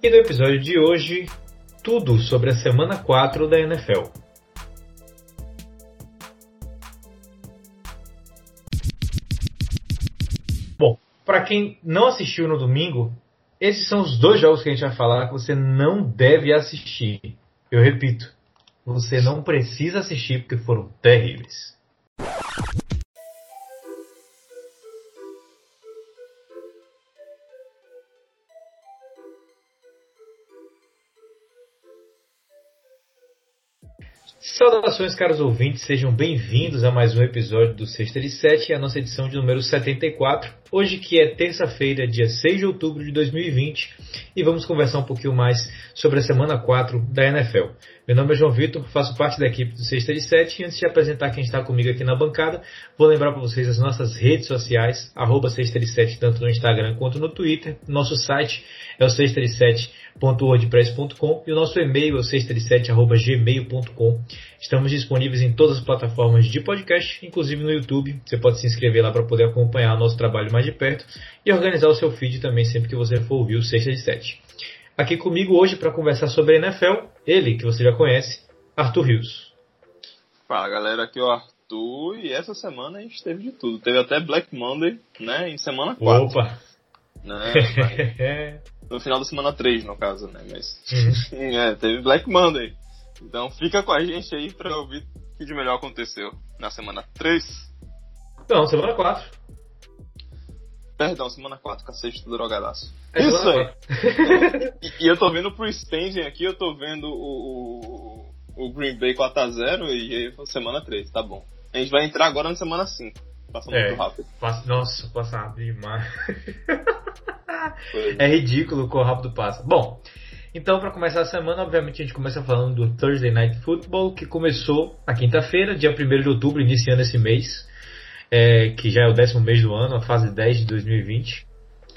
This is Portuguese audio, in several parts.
E no episódio de hoje, tudo sobre a semana 4 da NFL. Bom, para quem não assistiu no domingo, esses são os dois jogos que a gente vai falar que você não deve assistir. Eu repito, você não precisa assistir porque foram terríveis. Saudações, caros ouvintes, sejam bem-vindos a mais um episódio do Sexta de Sete, a nossa edição de número 74. Hoje que é terça-feira, dia 6 de outubro de 2020, e vamos conversar um pouquinho mais sobre a semana 4 da NFL. Meu nome é João Vitor, faço parte da equipe do Sexta de Sete, e antes de apresentar quem está comigo aqui na bancada, vou lembrar para vocês as nossas redes sociais, arroba Sexta de Sete, tanto no Instagram quanto no Twitter, nosso site é o sexta-de-sete.wordpress.com e o nosso e-mail é o sexta-de-sete.gmail.com. Estamos disponíveis em todas as plataformas de podcast, inclusive no YouTube. Você pode se inscrever lá para poder acompanhar nosso trabalho mais de perto e organizar o seu feed também sempre que você for ouvir o Sexta de Sete. Aqui comigo hoje para conversar sobre a NFL, ele que você já conhece, Arthur Rios. Fala galera, aqui é o Arthur e essa semana a gente teve de tudo. Teve até Black Monday, né, em semana 4. Opa! Né, no final da semana 3, no caso, né? Mas uhum. é, teve Black Monday. Então fica com a gente aí pra ouvir o que de melhor aconteceu na semana 3. Não, semana 4. Perdão, semana 4, cacete do drogadaço. É Isso aí. e, e, eu tô vendo pro standing aqui, eu tô vendo o, o, o Green Bay 4x0 e aí semana 3, tá bom. A gente vai entrar agora na semana 5. Passa é, muito rápido. Passa, nossa, passa rápido demais. é ridículo o quão rápido passa. Bom, então para começar a semana, obviamente a gente começa falando do Thursday Night Football, que começou na quinta-feira, dia 1 de outubro, iniciando esse mês, é, que já é o décimo mês do ano, a fase 10 de 2020.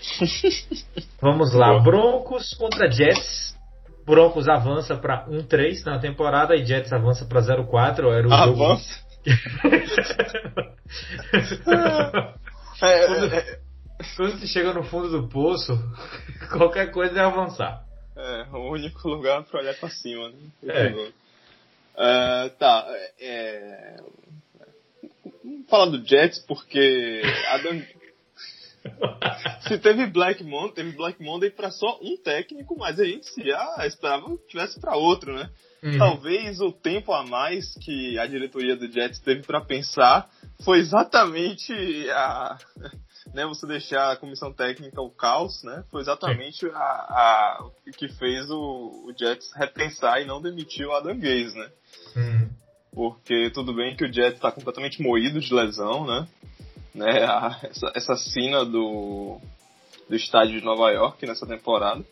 Vamos lá, Broncos contra Jets. Broncos avança para 1-3 na temporada e Jets avança para 0-4. Era o avança? jogo é, é, quando, é, quando você chega no fundo do poço, qualquer coisa é avançar. É, o único lugar para olhar para cima. Né? É. Uh, tá, é... Vamos falar do Jets porque Adam... se teve Black Monday, teve Black Monday para só um técnico, mas a gente já esperava que tivesse para outro, né? Uhum. Talvez o tempo a mais que a diretoria do Jets teve para pensar foi exatamente a, né, você deixar a comissão técnica o caos, né? Foi exatamente a, a, o que fez o, o, Jets repensar e não demitir o Adam Gaze, né? Uhum. Porque tudo bem que o Jets está completamente moído de lesão, né? né a, essa, essa cena do, do estádio de Nova York nessa temporada.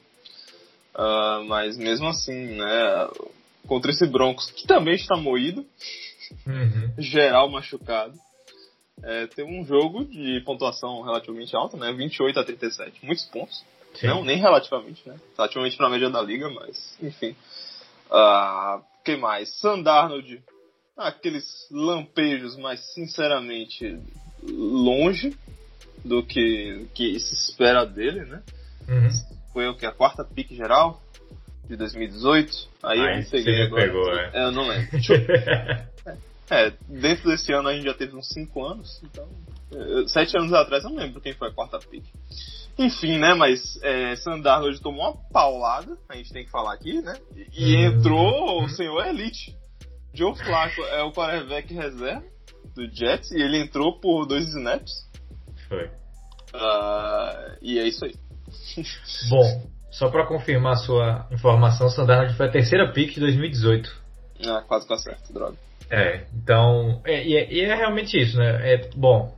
Uh, mas mesmo assim, né? contra esse Broncos, que também está moído, uhum. geral machucado. É, tem um jogo de pontuação relativamente alta, né? 28 a 37, muitos pontos. Sim. Não, nem relativamente, né? Relativamente para a média da liga, mas enfim. Uh, que mais? Sandarnold, aqueles lampejos, mas sinceramente longe do que, que se espera dele, né? Uhum. Foi o que? A quarta pique geral? de 2018. Aí Ai, eu peguei agora. Pegou, é. é. Eu não lembro. é, dentro desse ano a gente já teve uns 5 anos, então. Sete anos atrás eu não lembro quem foi a quarta pick. Enfim, né, mas é, Sandar hoje tomou uma paulada, a gente tem que falar aqui, né? E, uhum. entrou o senhor Elite. Joe Flacco é o quarterback reserva do Jets e ele entrou por dois snaps. Foi. Uh, e é isso aí. Bom, só para confirmar a sua informação, Sandarnold foi a terceira pick de 2018. Ah, quase com certo, droga. É, então. É, e, é, e, é, realmente isso, né? É, bom,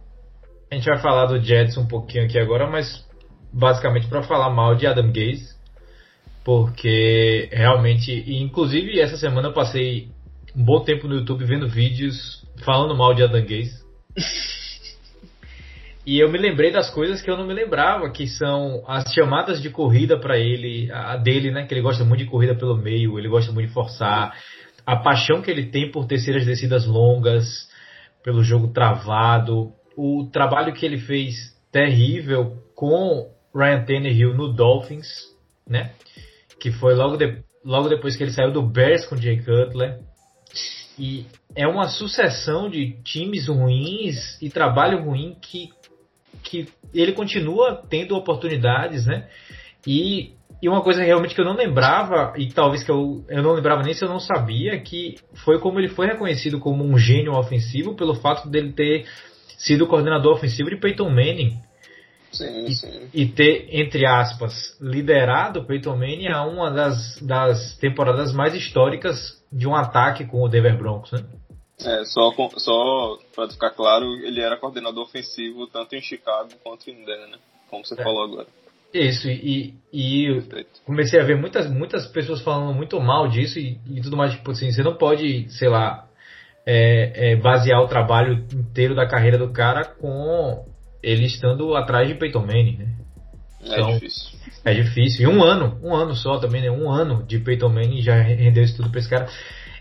a gente vai falar do Jets um pouquinho aqui agora, mas basicamente para falar mal de Adam Gaze, porque realmente. Inclusive essa semana eu passei um bom tempo no YouTube vendo vídeos falando mal de Adam Gaze. E eu me lembrei das coisas que eu não me lembrava, que são as chamadas de corrida para ele, a dele, né? Que ele gosta muito de corrida pelo meio, ele gosta muito de forçar, a paixão que ele tem por terceiras descidas longas, pelo jogo travado, o trabalho que ele fez terrível com Ryan Tannehill no Dolphins, né? que foi logo, de, logo depois que ele saiu do Bears com Jay Cutler. E é uma sucessão de times ruins e trabalho ruim que, que ele continua tendo oportunidades, né? E, e uma coisa realmente que eu não lembrava, e talvez que eu, eu não lembrava nem se eu não sabia, que foi como ele foi reconhecido como um gênio ofensivo pelo fato dele ter sido coordenador ofensivo de Peyton Manning. Sim, e, sim. e ter, entre aspas, liderado Peyton Manning a uma das, das temporadas mais históricas de um ataque com o Denver Broncos, né? É, só, só para ficar claro, ele era coordenador ofensivo tanto em Chicago quanto em Denver, né? Como você É. falou agora. Isso, e, e comecei a ver muitas, muitas pessoas falando muito mal disso e, e tudo mais, tipo assim, você não pode, sei lá, é, é, basear o trabalho inteiro da carreira do cara com ele estando atrás de Peyton Manning, né? É Então- difícil. É difícil. E um ano, um ano só também, né? Um ano de Peyton Manning já rendeu isso tudo pra esse cara.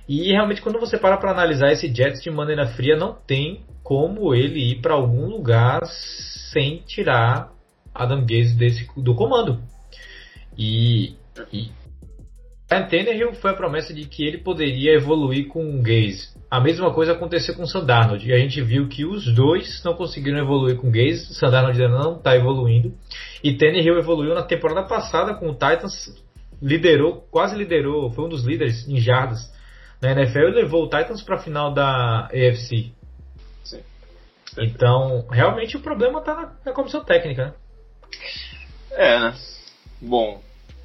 E realmente quando você para pra analisar esse Jets de maneira fria, não tem como ele ir pra algum lugar sem tirar Adam Gaze desse, do comando. E, e Ryan Tannehill foi a promessa de que ele poderia evoluir com o Gaze. A mesma coisa aconteceu com o Sandarnold. E a gente viu que os dois não conseguiram evoluir com o Gaze. Sandarnold ainda não está evoluindo. E Tannehill evoluiu na temporada passada com o Titans. Liderou, quase liderou, foi um dos líderes em jardas na NFL e levou o Titans para a final da AFC. Sim. Então, realmente o problema está na, na comissão técnica, né? É, né? Bom,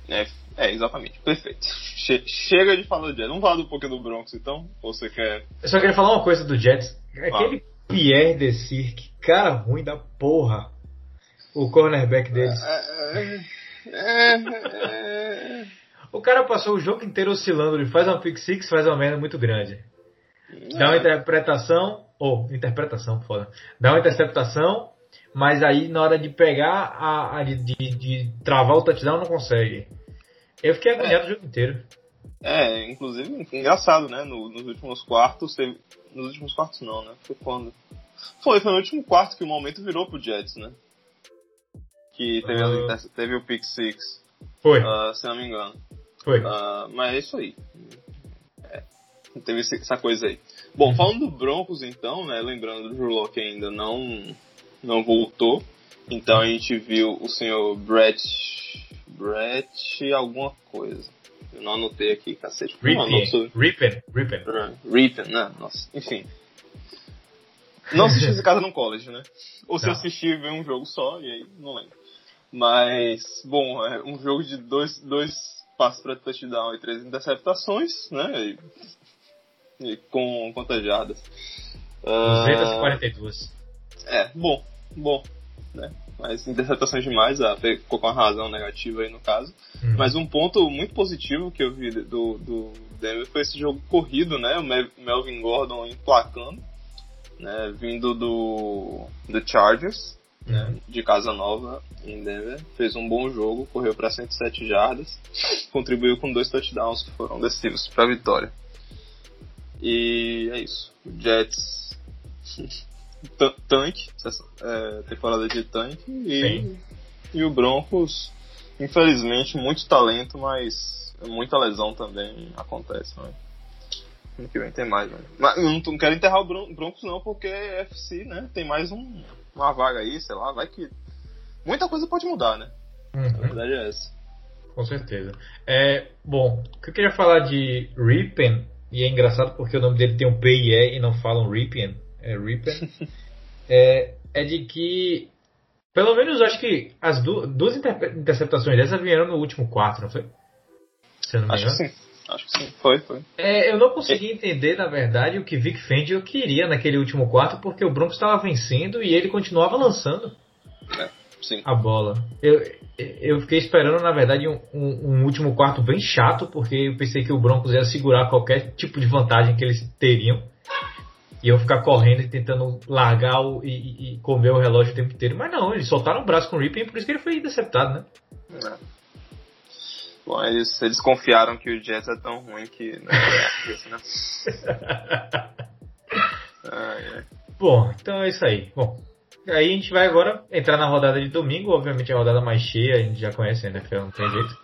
é, é exatamente. Perfeito. Che- chega de falar do Jets. Vamos falar um pouquinho do Broncos então? Ou você quer. Eu só queria falar uma coisa do Jets. Aquele Pierre Desir, que cara ruim da porra. O cornerback deles. É, é, é, O cara passou o jogo inteiro oscilando. Ele faz uma pick six, faz uma merda muito grande. Dá uma interpretação. Ou, interpretação, foda. Dá uma interceptação, mas aí na hora de pegar, a, a de, de, de travar o touchdown, não consegue. Eu fiquei agoniado o jogo inteiro. É, inclusive, engraçado, né? No- nos últimos quartos, teve. Nos últimos quartos não, né? Foi quando? Foi, foi no último quarto que o momento virou pro Jets, né? Que teve, as inter- teve o pick six, Foi, ah, se não me engano. foi. Ah, mas é isso aí. É, teve essa coisa aí. Bom, falando do Broncos então, né? Lembrando do Drew Locke ainda não, não voltou. Então a gente viu o senhor Brett. Brett alguma coisa. Eu não anotei aqui, cacete. Rippen, Rippen, Rippen. Rippen, né? Nossa, enfim. Não assisti esse caso no college, né? Ou se Não. assisti e um jogo só, e aí não lembro. Mas, bom, é um jogo de dois, dois passos para touchdown e três interceptações, né? E, e com quantas jardas? Ah, 242. é, bom, bom, né? Mas interceptações demais, ah, ficou com a razão negativa aí no caso. Hum. Mas um ponto muito positivo que eu vi do, do Denver foi esse jogo corrido, né? O Mel- Melvin Gordon emplacando, né? Vindo do, do Chargers, né? De Casa Nova em Denver. Fez um bom jogo, correu para 107 jardas, contribuiu com dois touchdowns que foram decisivos para a vitória. E é isso. O Jets tanque, é, temporada de tanque e, e o Broncos, infelizmente, muito talento, mas muita lesão também acontece, né? Ano que vem tem mais, né? Mas eu não, não quero enterrar o Bron- Broncos não, porque é FC, né? Tem mais um, uma vaga aí, sei lá, vai que. Muita coisa pode mudar, né? A Uhum. verdade é essa. Com certeza. É, bom, o que eu queria falar de Rippen, e é engraçado porque o nome dele tem um P e E e não falam Rippen, é Rippen, é, é de que, pelo menos acho que as du duas interceptações dessas vieram no último quarto, não foi? Se eu não me Acho que sim. Acho que sim. Foi, foi. É, eu não consegui entender, na verdade, o que Vic Fangio queria naquele último quarto, porque o Broncos estava vencendo e ele continuava lançando Sim. a bola. Eu, eu fiquei esperando, na verdade, um- um último quarto bem chato, porque eu pensei que o Broncos ia segurar qualquer tipo de vantagem que eles teriam. E eu ficar correndo e tentando largar o, e, e- comer o relógio o tempo inteiro. Mas não, eles soltaram o braço com o Ripping, por isso que ele foi interceptado, né? É. Bom, eles, eles confiaram que o Jets é tão ruim que. Né, é isso, né? Ai, ai. Bom, então é isso aí. Bom, aí a gente vai agora entrar na rodada de domingo, obviamente é a rodada mais cheia, a gente já conhece a NFL, não tem jeito.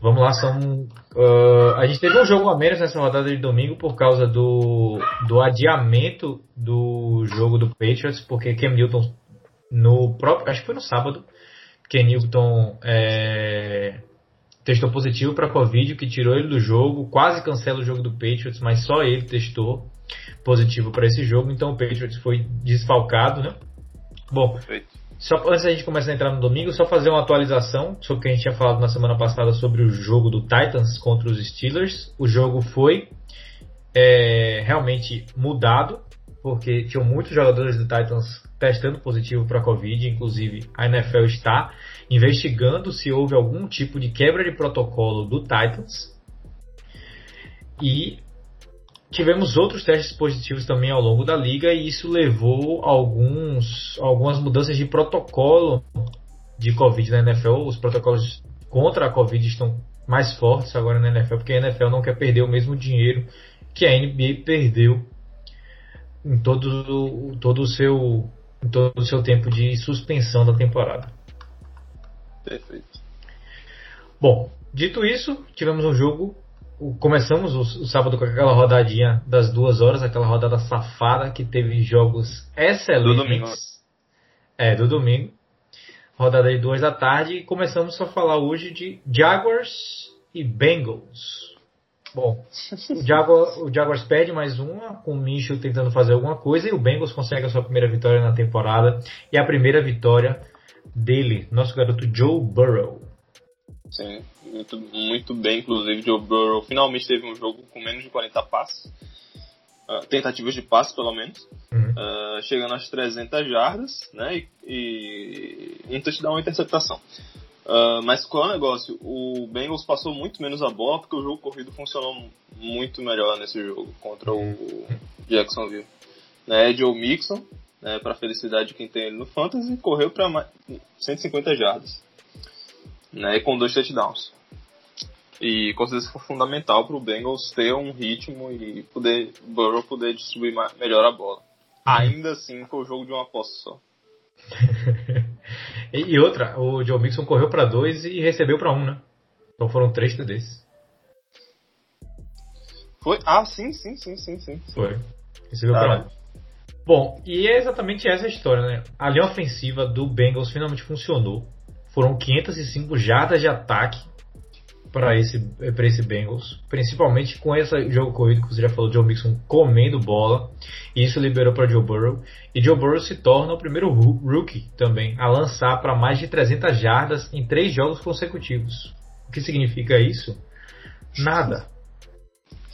Vamos lá, são. Uh, a gente teve um jogo a menos nessa rodada de domingo por causa do, do adiamento do jogo do Patriots, porque Cam Newton, no próprio. Acho que foi no sábado, Cam Newton é, testou positivo para Covid, que tirou ele do jogo, quase cancela o jogo do Patriots, mas só ele testou positivo para esse jogo, então o Patriots foi desfalcado, né? Bom, Perfeito. Só antes da gente começar a entrar no domingo, só fazer uma atualização sobre o que a gente tinha falado na semana passada sobre o jogo do Titans contra os Steelers. O jogo foi é, realmente mudado, porque tinham muitos jogadores do Titans testando positivo para Covid, inclusive a NFL está investigando se houve algum tipo de quebra de protocolo do Titans. E Tivemos outros testes positivos também ao longo da liga e isso levou alguns, algumas mudanças de protocolo de Covid na NFL. Os protocolos contra a Covid estão mais fortes agora na NFL, porque a NFL não quer perder o mesmo dinheiro que a NBA perdeu em todo, todo, o, seu, em todo o seu tempo de suspensão da temporada. Perfeito. Bom, dito isso, tivemos um jogo começamos o, o, sábado com aquela rodadinha das duas horas, aquela rodada safada que teve jogos excelentes. Do domingo. É, do domingo. Rodada de duas da tarde e começamos a falar hoje de Jaguars e Bengals. Bom, o, Jaguar, o Jaguars perde mais uma, com o Minshew tentando fazer alguma coisa, e o Bengals consegue a sua primeira vitória na temporada, e a primeira vitória dele, nosso garoto Joe Burrow. Sim, muito, muito bem, inclusive Joe Burrow finalmente teve um jogo com menos de 40 passes, uh, tentativas de passe pelo menos, uhum. uh, chegando às 300 jardas, né, e, e um touchdown uma interceptação. Uh, mas qual é o negócio? O Bengals passou muito menos a bola porque o jogo corrido funcionou muito melhor nesse jogo contra o Jacksonville. Né, Joe Mixon, né, para felicidade de quem tem ele no Fantasy, correu para 150 jardas né, e com dois touchdowns. E com certeza foi fundamental para o Bengals ter um ritmo e poder Burrow poder distribuir melhor a bola. Ainda assim, foi o jogo de uma posse só. e outra, o Joe Mixon correu para dois e recebeu para um, né? Então foram três TDs. Foi? Ah, sim, sim, sim, sim, sim. Foi. Recebeu ah, para um. Bom, e é exatamente essa a história, né? A linha ofensiva do Bengals finalmente funcionou. Foram 505 jardas de ataque para esse, esse Bengals, principalmente com esse jogo corrido que você já falou, Joe Mixon comendo bola, e isso liberou para Joe Burrow, e Joe Burrow se torna o primeiro rookie também a lançar para mais de 300 jardas em três jogos consecutivos. O que significa isso? Nada.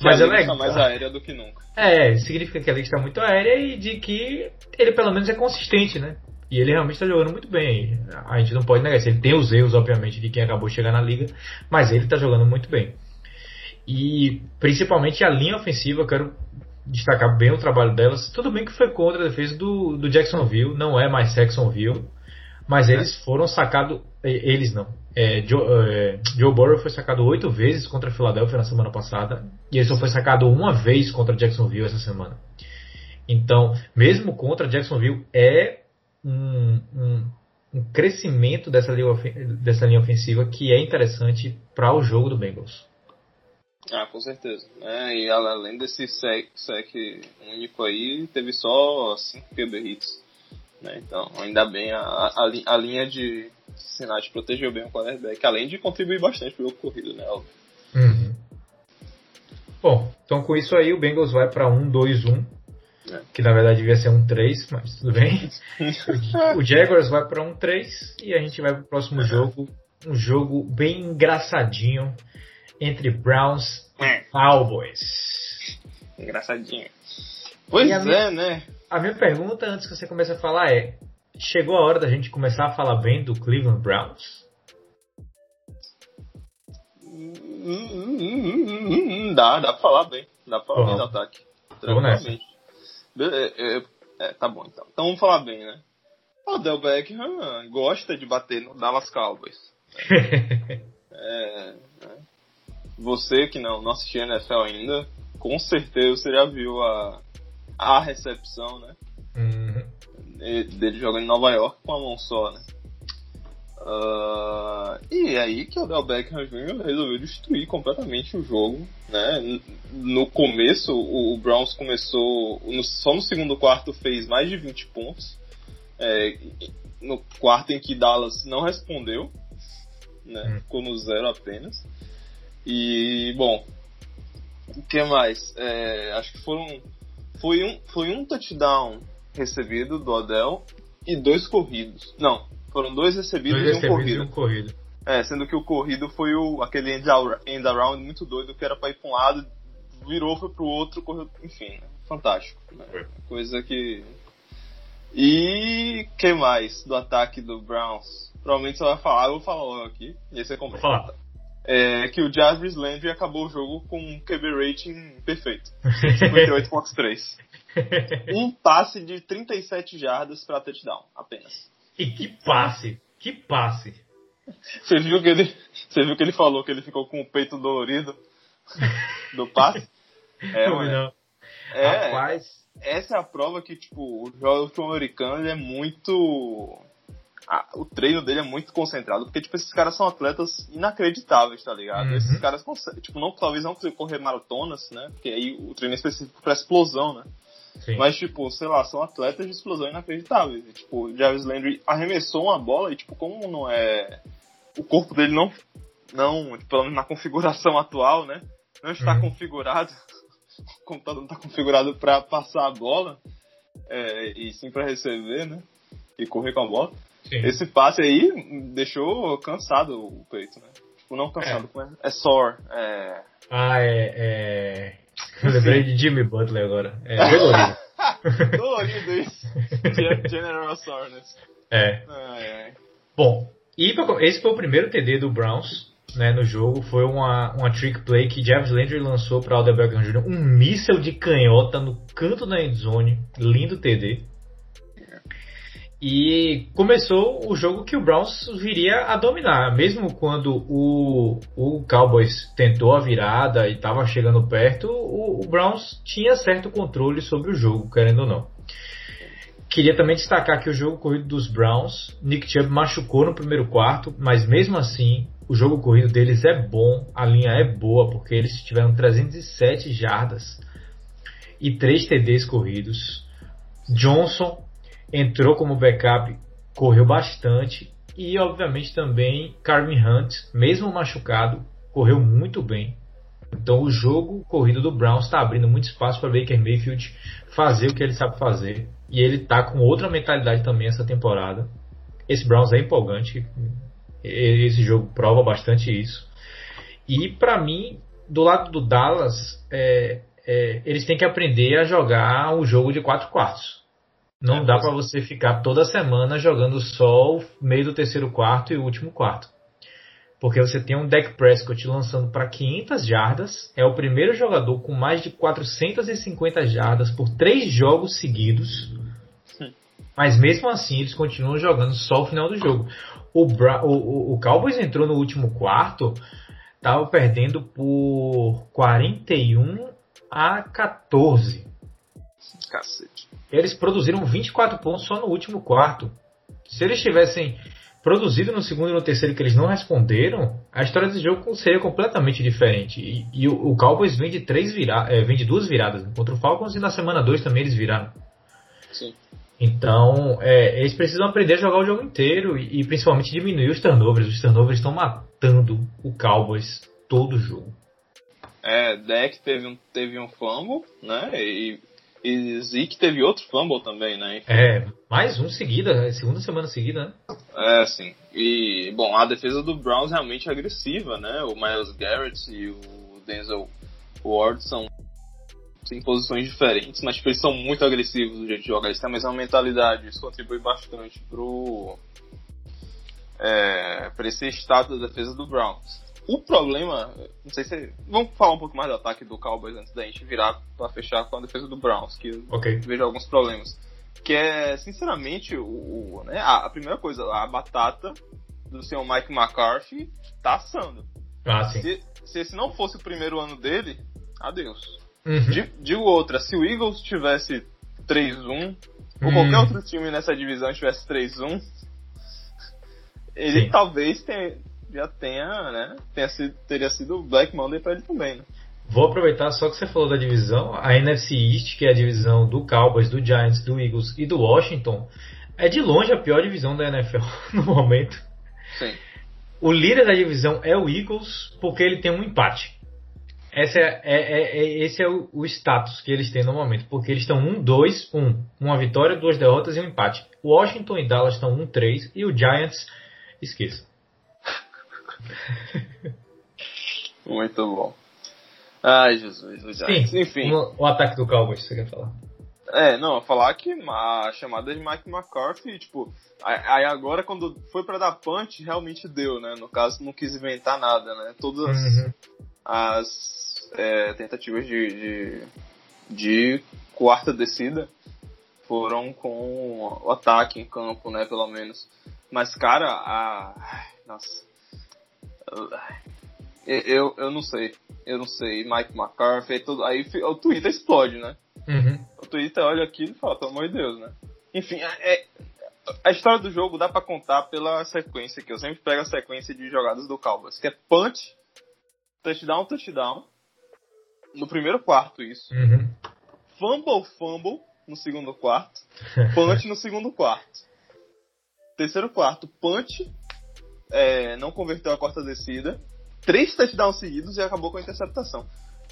Mas é legal. mais aérea do que nunca. É, significa que a liga está muito aérea e de que ele pelo menos é consistente, né? E ele realmente está jogando muito bem. A gente não pode negar isso. Ele tem os erros, obviamente, de quem acabou de chegar na liga, mas ele está jogando muito bem. E principalmente a linha ofensiva, eu quero destacar bem o trabalho delas. Tudo bem que foi contra a defesa do, do Jacksonville, não é mais Jacksonville, mas eles foram sacados. Eles não. É, Joe, é, Joe Burrow foi sacado oito vezes contra a Philadelphia na semana passada, e ele só foi sacado uma vez contra Jacksonville essa semana. Então, mesmo contra Jacksonville, é um, um, um crescimento dessa linha, dessa linha ofensiva que é interessante para o jogo do Bengals. Ah, com certeza. É, e além desse sec, sec único aí, teve só 5 QB hits. Né? Então, ainda bem, a, a, a linha de Cincinnati protegeu bem o quarterback, além de contribuir bastante para o corrido, né? Uhum. Bom, então com isso aí o Bengals vai para 1-2-1 é. Que na verdade devia ser um 3, mas tudo bem. o Jaguars vai para um 3 e a gente vai para o próximo é. jogo. Um jogo bem engraçadinho entre Browns e é. Cowboys. Engraçadinho. Pois é, minha, né? A minha pergunta antes que você comece a falar é: chegou a hora da gente começar a falar bem do Cleveland Browns? Hum, hum, hum, dá, dá pra falar bem. Dá pra falar uhum. bem do ataque. Tranquilamente. É, é, é, tá bom, então. Então vamos falar bem, né? O Del Beckham gosta de bater no Dallas Cowboys. é, né? Você que não, não assistiu NFL ainda, com certeza você já viu a, a recepção, né? Uhum. Dele jogando em Nova York com a mão só, né? Uh, e é aí que o Odell Beckham Jr. resolveu destruir completamente o jogo. Né? No começo, o, Browns começou, só no segundo quarto fez mais de 20 pontos. É, no quarto em que Dallas não respondeu, né? Hum. ficou no zero apenas. E, bom, o que mais? É, acho que foram, foi, um, foi um touchdown recebido do Odell e dois corridos. Não, foram dois recebidos, dois e, um corrido. e um corrido. É, sendo que o corrido foi o, aquele end, end around muito doido que era pra ir pra um lado, virou, foi pro outro, correu, enfim, né? fantástico. Né? Coisa que. E que mais do ataque do Browns? Provavelmente você vai falar, eu vou falar logo aqui, e aí você completa. É que o Jarvis Landry acabou o jogo com um QB rating perfeito. 58.3. um passe de 37 jardas para touchdown, apenas. E que passe! Que passe! Você viu que ele, você viu que ele falou que ele ficou com o peito dolorido do passe? É, não, não. É, Rapaz. Essa é a prova que, tipo, o jogo americano é muito. Ah, o treino dele é muito concentrado, porque, tipo, esses caras são atletas inacreditáveis, tá ligado? Uhum. Esses caras conseguem, tipo, não, talvez não correr maratonas, né? Porque aí o treino é específico pra explosão, né? Sim. Mas, tipo, sei lá, são atletas de explosão inacreditáveis. E, tipo, o Jarvis Landry arremessou uma bola e, tipo, como não é. O corpo dele não. Não, pelo menos na configuração atual, né? Não está uhum. configurado. O computador não está configurado para passar a bola. É, e sim para receber, né? E correr com a bola. Sim. Esse passe aí deixou cansado o peito, né? Tipo, não cansado, é, é sore. É... Ah, é... é... Eu lembrei de Jimmy Butler agora. É dolorido. dolorido isso. General Soreness. É. Ai, ai. Bom, e esse foi o primeiro TD do Browns né, no jogo. Foi uma, uma trick play que Jarvis Landry lançou para Odell Beckham Jr. Um míssel de canhota no canto da endzone. Lindo TD. E começou o jogo que o Browns viria a dominar, mesmo quando o, o Cowboys tentou a virada e estava chegando perto, o, o, Browns tinha certo controle sobre o jogo, querendo ou não. Queria também destacar que o jogo corrido dos Browns, Nick Chubb machucou no primeiro quarto, mas mesmo assim o jogo corrido deles é bom, a linha é boa, porque eles tiveram 307 jardas e 3 TDs corridos. Johnson entrou como backup, correu bastante e obviamente também Carmen Hunt, mesmo machucado, correu muito bem. Então o jogo corrido do Browns está abrindo muito espaço para Baker Mayfield fazer o que ele sabe fazer e ele está com outra mentalidade também essa temporada. Esse Browns é empolgante, esse jogo prova bastante isso. E para mim, do lado do Dallas, é, é, eles têm que aprender a jogar o jogo de quatro quartos. Não é, dá para você ficar toda semana jogando só o meio do terceiro quarto e o último quarto. Porque você tem um Dak Prescott lançando para 500 jardas, é o primeiro jogador com mais de 450 jardas por três jogos seguidos. Mas mesmo assim, eles continuam jogando só o final do jogo. O, Bra o, o, Cowboys entrou no último quarto, estava perdendo por 41 a 14. Cacete. Eles produziram 24 pontos só no último quarto. Se eles tivessem produzido no segundo e no terceiro que eles não responderam, a história desse jogo seria completamente diferente. E, e o, o, Cowboys vem de três vira, é, vem de duas viradas contra o Falcons e na semana 2 também eles viraram. Sim. Então, é, eles precisam aprender a jogar o jogo inteiro e, e principalmente diminuir os turnovers. Os turnovers estão matando o Cowboys todo o jogo. É, Deck teve um, teve um fumble, né? E e Zeke teve outro fumble também, né? Enfim. É, mais um seguida, é segunda semana seguida, né? É, sim. E, bom, a defesa do Browns realmente é agressiva, né? O Miles Garrett e o Denzel Ward são em posições diferentes, mas tipo, eles são muito agressivos no jeito de jogar. Eles têm a mesma mentalidade, isso contribui bastante pro. É, para esse estado da defesa do Browns. O problema, não sei se. Vamos falar um pouco mais do ataque do Cowboys antes da gente virar para fechar com a defesa do Browns, que okay. eu vejo alguns problemas. Que é, sinceramente, o, né, a, a, primeira coisa, a batata do senhor Mike McCarthy tá assando. Ah, sim. Se, se esse não fosse o primeiro ano dele, adeus. Uhum. Digo outra, se o Eagles tivesse 3-1, ou qualquer uhum. outro time nessa divisão tivesse 3-1, ele Sim. talvez tenha, já tenha, né? Tenha sido, teria sido o Black Monday pra ele também, né? Vou aproveitar só que você falou da divisão, a NFC East, que é a divisão do Cowboys, do Giants, do Eagles e do Washington, é de longe a pior divisão da NFL no momento. Sim. O líder da divisão é o Eagles, porque ele tem um empate. Esse é, é- é- é- esse é o, o status que eles têm no momento, porque eles estão 1-2-1. Uma vitória, duas derrotas e um empate. Washington e Dallas estão 1-3 e o Giants, esqueça. Muito bom. Ai, Jesus. Sim, Enfim. o, o ataque do Cowboys, você quer falar? É, não, falar que a chamada de Mike McCarthy, tipo, aí agora quando foi pra dar punch, realmente deu, né? No caso, não quis inventar nada, né? Todas as, Uhum. as, é, tentativas de, de, de quarta descida foram com o ataque em campo, né? Pelo menos. Mas, cara, a. Nossa. Eu, eu, não sei. Eu não sei. Mike McCarthy, tudo, aí o Twitter explode, né? Uhum. O Twitter olha aquilo e fala, pelo amor de Deus, né? Enfim, é, a história do jogo dá pra contar pela sequência que eu sempre pego a sequência de jogadas do Cowboys, que é punch, touchdown, touchdown. No primeiro quarto, isso. Uhum. Fumble, fumble no segundo quarto. Punch no segundo quarto. Terceiro quarto, punch. É, não converteu a quarta descida. Três touchdowns seguidos e acabou com a interceptação.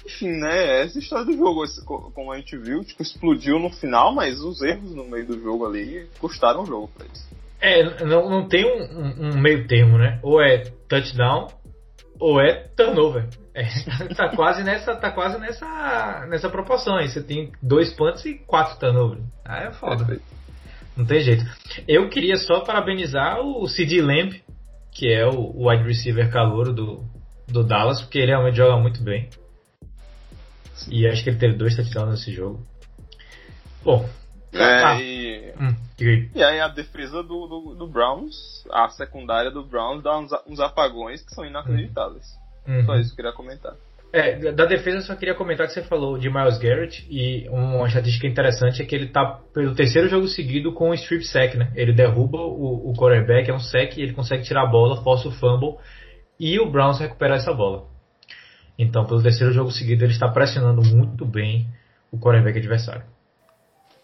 Enfim, né? Essa é história do jogo, como a gente viu, tipo, explodiu no final, mas os erros no meio do jogo ali custaram o jogo pra eles. É, não, não tem um, um- meio termo, né? Ou é touchdown ou é turnover. É, tá quase nessa, tá quase nessa, nessa proporção aí. Você tem dois punts e quatro turnovers. Ah, é foda. Perfeito. Não tem jeito. Eu queria só parabenizar o CD Lamb, que é o, wide receiver calouro do, do Dallas, porque ele realmente joga muito bem. E acho que ele teve dois touchdowns nesse jogo. Bom. É, ah, e, hum, e aí a defesa do, do, do Browns, a secundária do Browns dá uns, uns apagões que são inacreditáveis. Uhum. Só isso que eu queria comentar. É, da defesa eu só queria comentar que você falou de Miles Garrett e uma estatística interessante é que ele tá pelo terceiro jogo seguido com o strip sack, né? Ele derruba o, o quarterback, é um sack, ele consegue tirar a bola, força o fumble e o Browns recupera essa bola. Então, pelo terceiro jogo seguido, ele está pressionando muito bem o quarterback adversário.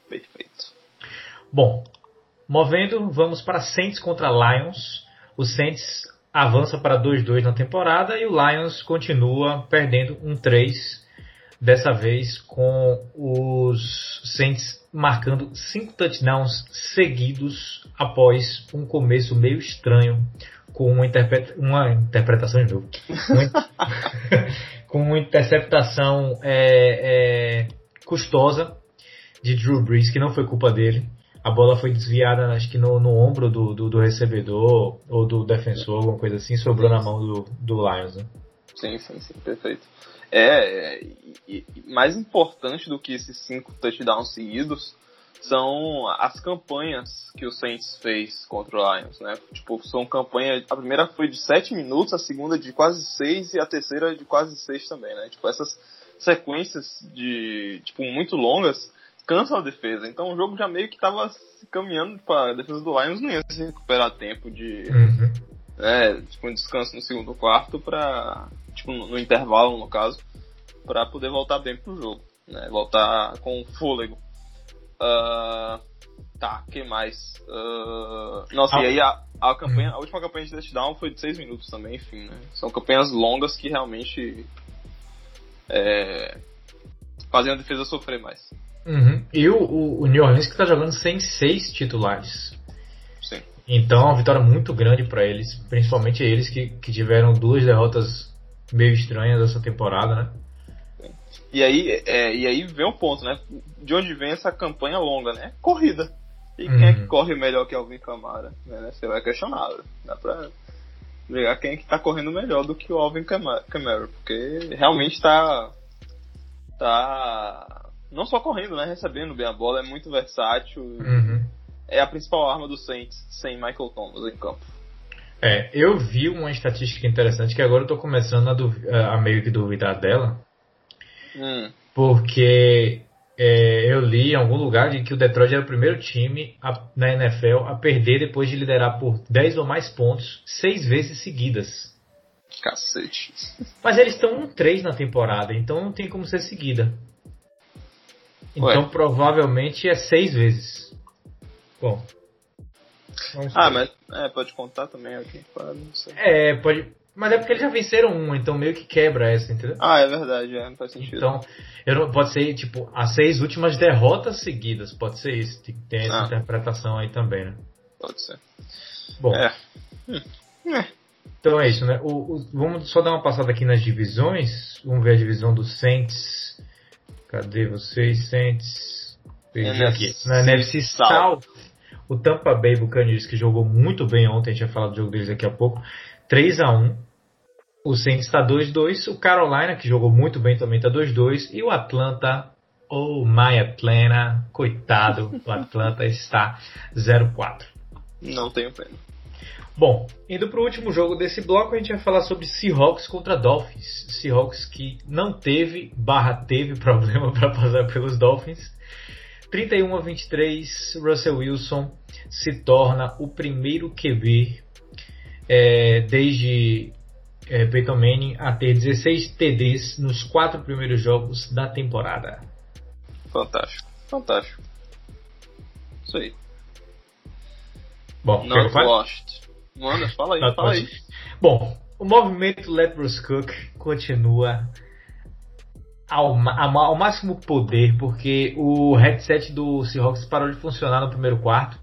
Perfeito. Bom, movendo, vamos para Saints contra Lions. O Saints avança para 2-2 na temporada e o Lions continua perdendo um 3. Dessa vez com os Saints marcando cinco touchdowns seguidos após um começo meio estranho com uma, interpreta uma interpretação de novo. Com uma interceptação é, é, custosa de Drew Brees, que não foi culpa dele. A bola foi desviada, acho que no, no ombro do, do, do recebedor ou do defensor, alguma coisa assim, sobrou na mão do, do Lions. Né? Sim, sim, sim, perfeito. É, é, e, e mais importante do que esses cinco touchdowns seguidos são as campanhas que o Saints fez contra o Lions, né? Tipo, são campanhas. A primeira foi de 7 minutos, a segunda de quase 6 e a terceira de quase 6 também, né? Tipo, essas sequências de, tipo, muito longas cansam a defesa. Então o jogo já meio que tava se caminhando para a defesa do Lions não ia se recuperar tempo de, Uhum. é, tipo, um descanso no segundo quarto pra. Tipo, no, no intervalo, no caso, pra poder voltar bem pro jogo, né? Voltar com fôlego. Ah, tá, que mais? Ah, nossa, Ah. e aí a, a campanha, a última campanha de touchdown foi de 6 minutos também, enfim, né? São campanhas longas que realmente é, fazem a defesa sofrer mais. Uhum. E o, o, o New Orleans que está jogando sem seis titulares. Sim. Então é uma vitória muito grande para eles, principalmente eles que, que tiveram duas derrotas meio estranhas essa temporada, né? E aí, é, e aí vem o ponto, né? De onde vem essa campanha longa, né? Corrida. E quem é que Uhum. corre melhor que Alvin Kamara? Né? Você vai questionar. Dá pra brigar quem é que tá correndo melhor do que o Alvin Kamara. Porque realmente tá. Tá. Não só correndo, né? Recebendo bem a bola, é muito versátil. Uhum. É a principal arma do Saints sem Michael Thomas em campo. É, eu vi uma estatística interessante que agora eu tô começando a, duvi- a meio que duvidar dela, Hum, porque é, eu li em algum lugar de que o Detroit era o primeiro time a, na NFL a perder depois de liderar por 10 ou mais pontos seis vezes seguidas. Cacete. Mas eles estão 1-3 na temporada, então não tem como ser seguida. Então Ué. provavelmente é seis vezes. Bom. Ah, mas é, pode contar também aqui. É, pode. Mas é porque eles já venceram uma, então meio que quebra essa, entendeu? Ah, é verdade, é, não faz sentido. Então, eu, pode ser, tipo, as seis últimas derrotas seguidas, pode ser isso. Tem essa ah. interpretação aí também, né? Pode ser. Bom. É. Hum. é. Então é isso, né? O, o, vamos só dar uma passada aqui nas divisões. Vamos ver a divisão do Saints. Cadê vocês, Saints? Aqui. Na NFC South. O Tampa Bay Buccaneers, que jogou muito bem ontem, a gente vai falar do jogo deles daqui a pouco. 3 a 1 O Saints está 2-2. O Carolina, que jogou muito bem, também está 2-2. E o Atlanta, oh my Atlanta, coitado, o Atlanta está 0-4. Não tenho pena. Bom, indo para o último jogo desse bloco, a gente vai falar sobre Seahawks contra Dolphins. Seahawks que não teve, barra teve problema para passar pelos Dolphins. 31 a 23, Russell Wilson se torna o primeiro QB é, desde é, Peyton Manning a ter 16 TDs nos quatro primeiros jogos da temporada. Fantástico, fantástico. Isso aí. Bom, Not washed. Manda, fala aí, fala aí. Bom, o movimento Let Bruce Cook continua ao, ao, máximo poder, porque o headset do Seahawks parou de funcionar no primeiro quarto.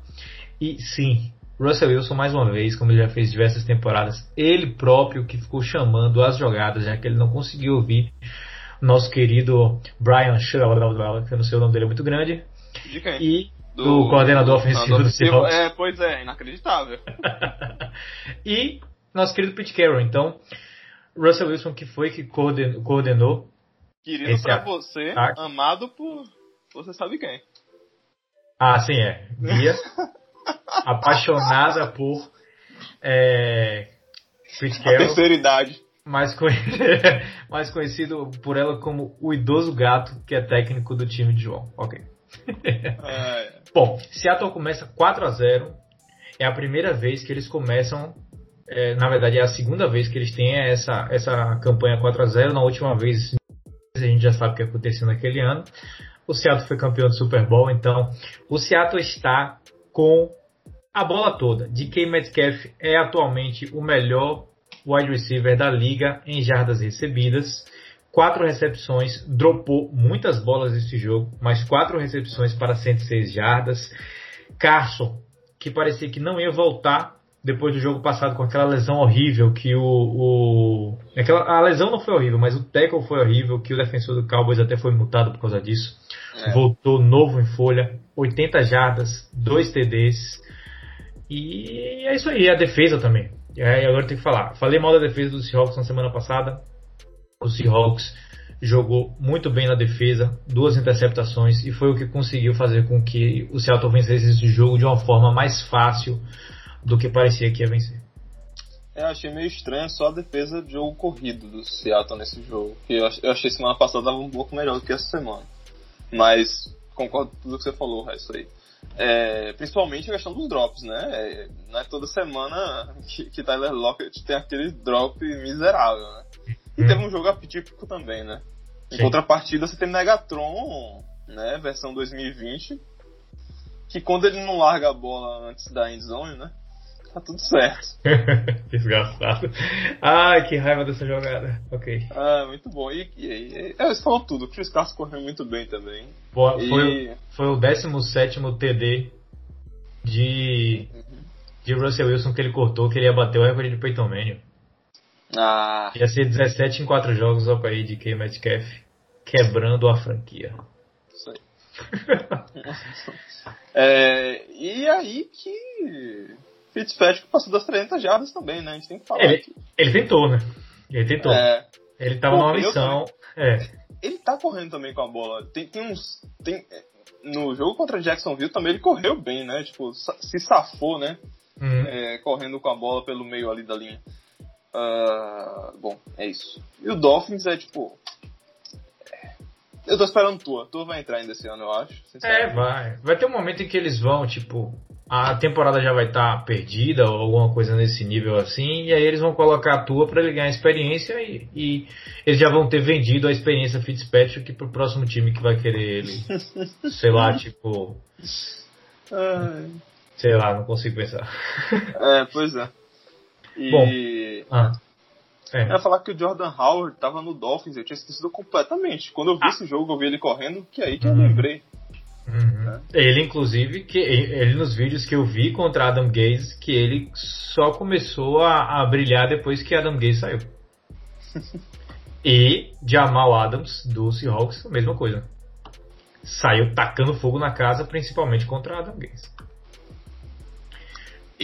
E sim, Russell Wilson, mais uma vez, como ele já fez diversas temporadas, ele próprio que ficou chamando as jogadas, já que ele não conseguiu ouvir nosso querido Brian Shaw, que eu não sei o nome dele é muito grande. E do, do coordenador ofensivo do Seahawks. É, pois é, inacreditável. e nosso querido Pete Carroll. Então, Russell Wilson que foi que coordenou. coordenou Querido pra você, ataque. amado por você sabe quem. Ah, sim, é. Bia, apaixonada por é, Pete Carroll. A terceira idade. Mais, conhecido, mais conhecido por ela como o idoso gato, que é técnico do time de João. Ok. É. Bom, Seattle começa 4 a 0 É a primeira vez que eles começam. É, na verdade, é a segunda vez que eles têm essa, essa campanha 4 a 0 Na última vez, a gente já sabe o que aconteceu naquele ano. O Seattle foi campeão do Super Bowl, então o Seattle está com a bola toda. DK Metcalf é atualmente o melhor wide receiver da liga em jardas recebidas quatro recepções, dropou muitas bolas nesse jogo, mas quatro recepções para 106 jardas. Carson, que parecia que não ia voltar depois do jogo passado com aquela lesão horrível que o, o aquela, a lesão não foi horrível, mas o tackle foi horrível, que o defensor do Cowboys até foi multado por causa disso. É. Voltou novo em folha, 80 jardas, 2 TDs. E é isso aí, a defesa também. É, agora tem que falar. Falei mal da defesa do Seahawks na semana passada o Seahawks jogou muito bem na defesa, duas interceptações e foi o que conseguiu fazer com que o Seattle vencesse esse jogo de uma forma mais fácil do que parecia que ia vencer. É, eu achei meio estranho só a defesa de jogo corrido do Seattle nesse jogo. Que eu achei semana passada um pouco melhor do que essa semana. Mas concordo com tudo que você falou, é isso aí. É, principalmente a questão dos drops, né? É, não é toda semana que, que Tyler Lockett tem aquele drop miserável, né? E hum. teve um jogo atípico também, né? Em Sim. contrapartida, você tem Megatron, né? Versão 2020. Que quando ele não larga a bola antes da endzone, né? Tá tudo certo. Desgastado. Ai, que raiva dessa jogada. Ok. Ah, muito bom. E, e, e você falou tudo. O Chris Carson correu muito bem também. Pô, e... foi, foi o 17 TD de, uhum. de Russell Wilson que ele cortou, que ele ia bater o recorde de Peyton Manning. Ah. Ia ser 17 em 4 jogos ao país de K. Metcalf, quebrando a franquia. Isso aí. é, e aí que Fitzpatrick passou das 300 jardas também, né? A gente tem que falar. Ele, ele tentou, né? Ele tentou. É, ele tava numa missão. É. Ele tá correndo também com a bola. Tem, tem uns. Tem, no jogo contra Jacksonville também ele correu bem, né? Tipo, se safou, né? Uhum. É, correndo com a bola pelo meio ali da linha. Uh, bom, é isso. E o Dolphins é tipo. É, Eu tô esperando tua. Tua vai entrar ainda esse ano, eu acho. É, vai. Vai ter um momento em que eles vão, tipo, a temporada já vai estar tá perdida ou alguma coisa nesse nível assim, e aí eles vão colocar a tua para ele ganhar experiência e, e, eles já vão ter vendido a experiência Fitzpatrick pro próximo time que vai querer ele. sei lá, tipo. Ai. Sei lá, não consigo pensar. É, pois é. E... Bom, ah, é. Eu ia falar que o Jordan Howard tava no Dolphins, eu tinha esquecido completamente. Quando eu vi ah. esse jogo, eu vi ele correndo, que é aí que eu uhum. lembrei. Uhum. Ele, inclusive, que ele nos vídeos que eu vi contra Adam Gaze, que ele só começou a, a brilhar depois que Adam Gaze saiu. e Jamal Adams, do Seahawks, a mesma coisa. Saiu tacando fogo na casa, principalmente contra Adam Gaze.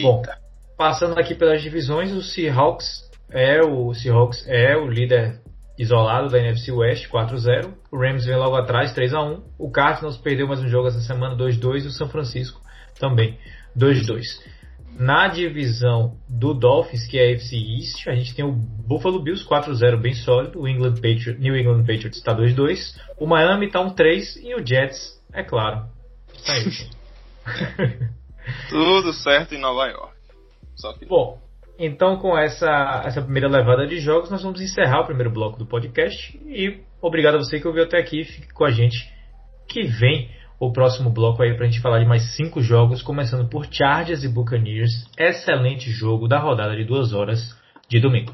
Bom, passando aqui pelas divisões, o Seahawks é o Seahawks é o líder isolado da NFC West, 4-0. O Rams vem logo atrás, 3-1. O Cardinals perdeu mais um jogo essa semana, 2-2. E o São Francisco também, 2-2. Na divisão do Dolphins, que é a AFC East, a gente tem o Buffalo Bills 4-0 bem sólido, o England Patriot, New England Patriots está 2-2, o Miami está 1-3 e o Jets, é claro, está aí. Tudo certo em Nova York. Só que... Bom, então, com essa, essa primeira levada de jogos, nós vamos encerrar o primeiro bloco do podcast. E obrigado a você que ouviu até aqui. Fique com a gente que vem o próximo bloco aí para a gente falar de mais cinco jogos, começando por Chargers e Buccaneers. Excelente jogo da rodada de duas horas de domingo.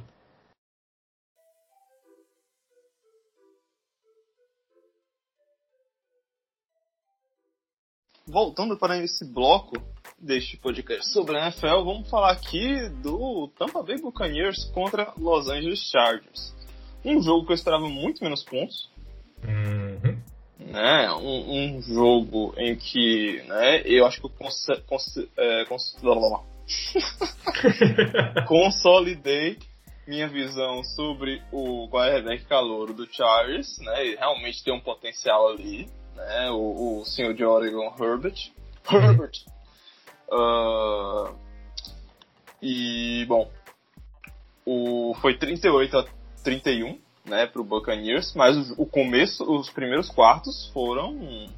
Voltando para esse bloco, deste podcast sobre a NFL, vamos falar aqui do Tampa Bay Buccaneers contra Los Angeles Chargers. Um jogo que eu esperava muito menos pontos. Uhum. Né? Um, um, jogo em que né, eu acho que eu cons cons é, cons consolidei minha visão sobre o quarterback calouro do Chargers, né? E realmente tem um potencial ali, né? O, o senhor de Oregon Herbert. Herbert. Uh, e, bom, o, foi 38 a 31 né, para o Buccaneers, mas o, o, começo, os primeiros quartos foram,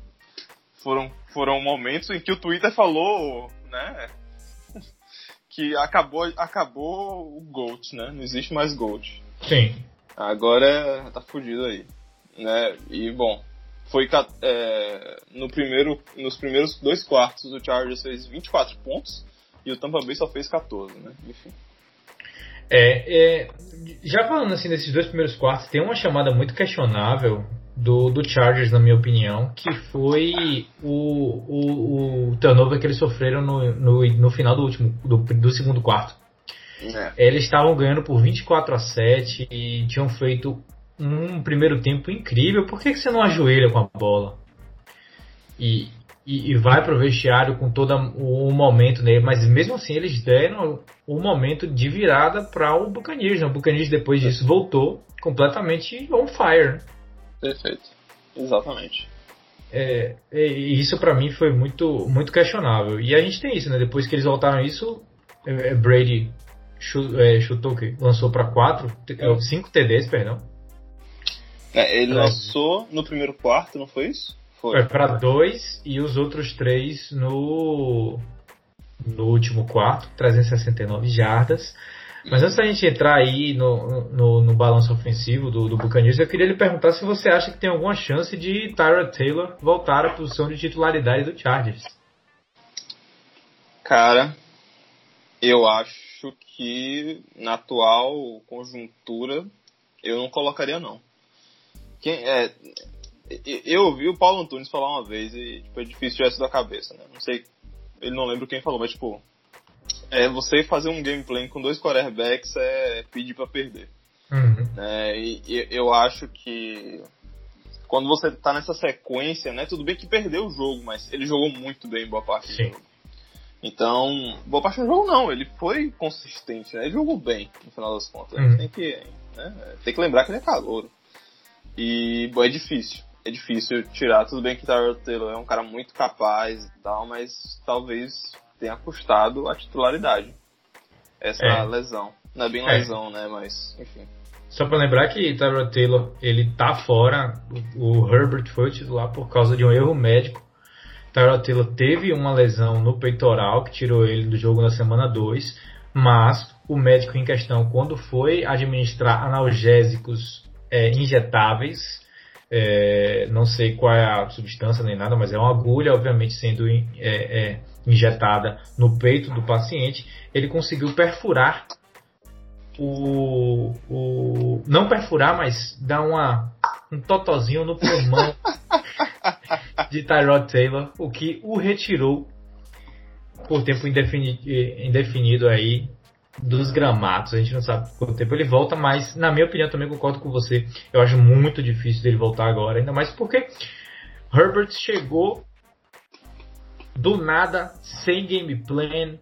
foram, foram momentos em que o Twitter falou né, que acabou, acabou o GOAT, né? Não existe mais GOAT. Sim. Agora tá fudido aí. Né? E, bom, foi é, no primeiro, nos primeiros dois quartos o Chargers fez 24 pontos e o Tampa Bay só fez 14, né? Enfim. É, é, já falando assim desses dois primeiros quartos, tem uma chamada muito questionável do, do Chargers, na minha opinião, que foi o, o, o turnover que eles sofreram no, no, no final do último do, do segundo quarto. É. Eles estavam ganhando por 24 a 7 e tinham feito um primeiro tempo incrível. Por que, que você não ajoelha com a bola? E, e, e vai pro vestiário com todo o momento nele. Mas mesmo assim eles deram o momento de virada para o Buccaneers. Né? O Buccaneers depois disso voltou completamente on fire. Perfeito. Exatamente. É, é, isso para mim foi muito, muito questionável. E a gente tem isso, né? Depois que eles voltaram isso, é, é Brady é, chutou que lançou para 4, 5 TDs, perdão. É, ele lançou no primeiro quarto, não foi isso? Foi, foi para dois e os outros três no, no último quarto, 369 jardas. Mas antes da gente entrar aí no, no, no balanço ofensivo do, do Buccaneers, eu queria lhe perguntar se você acha que tem alguma chance de Tyra Taylor voltar à posição de titularidade do Chargers. Cara, eu acho que na atual conjuntura eu não colocaria não. Quem, é, eu ouvi o Paulo Antunes falar uma vez e tipo, é difícil tirar isso da cabeça, né? Não sei, ele não lembra quem falou, mas tipo, é, você fazer um gameplay com dois quarterbacks é pedir para perder. Uhum. É, e, e, eu acho que quando você tá nessa sequência, né? Tudo bem que perdeu o jogo, mas ele jogou muito bem boa parte Sim. do jogo. Então, boa parte do jogo não, ele foi consistente, né? Ele jogou bem, no final das contas. Uhum. Tem que, né, tem que lembrar que ele é calor. E, bom, é difícil. É difícil tirar. Tudo bem que Tyler Taylor é um cara muito capaz e tal, mas talvez tenha custado a titularidade. Essa é. lesão. Não é bem é. lesão, né? Mas, enfim. Só para lembrar que Tyrod Taylor ele tá fora, o, o Herbert foi o titular por causa de um erro médico. Tyrod Taylor teve uma lesão no peitoral que tirou ele do jogo na semana 2, mas o médico em questão, quando foi administrar analgésicos é, injetáveis, é, não sei qual é a substância nem nada, mas é uma agulha, obviamente sendo é, é, injetada no peito do paciente, ele conseguiu perfurar o, o não perfurar, mas dar uma um totozinho no pulmão de Tyrod Taylor, o que o retirou por tempo indefinido, indefinido aí dos gramados. A gente não sabe quanto tempo ele volta, mas na minha opinião também concordo com você. Eu acho muito difícil dele voltar agora, ainda mais porque Herbert chegou do nada, sem game plan,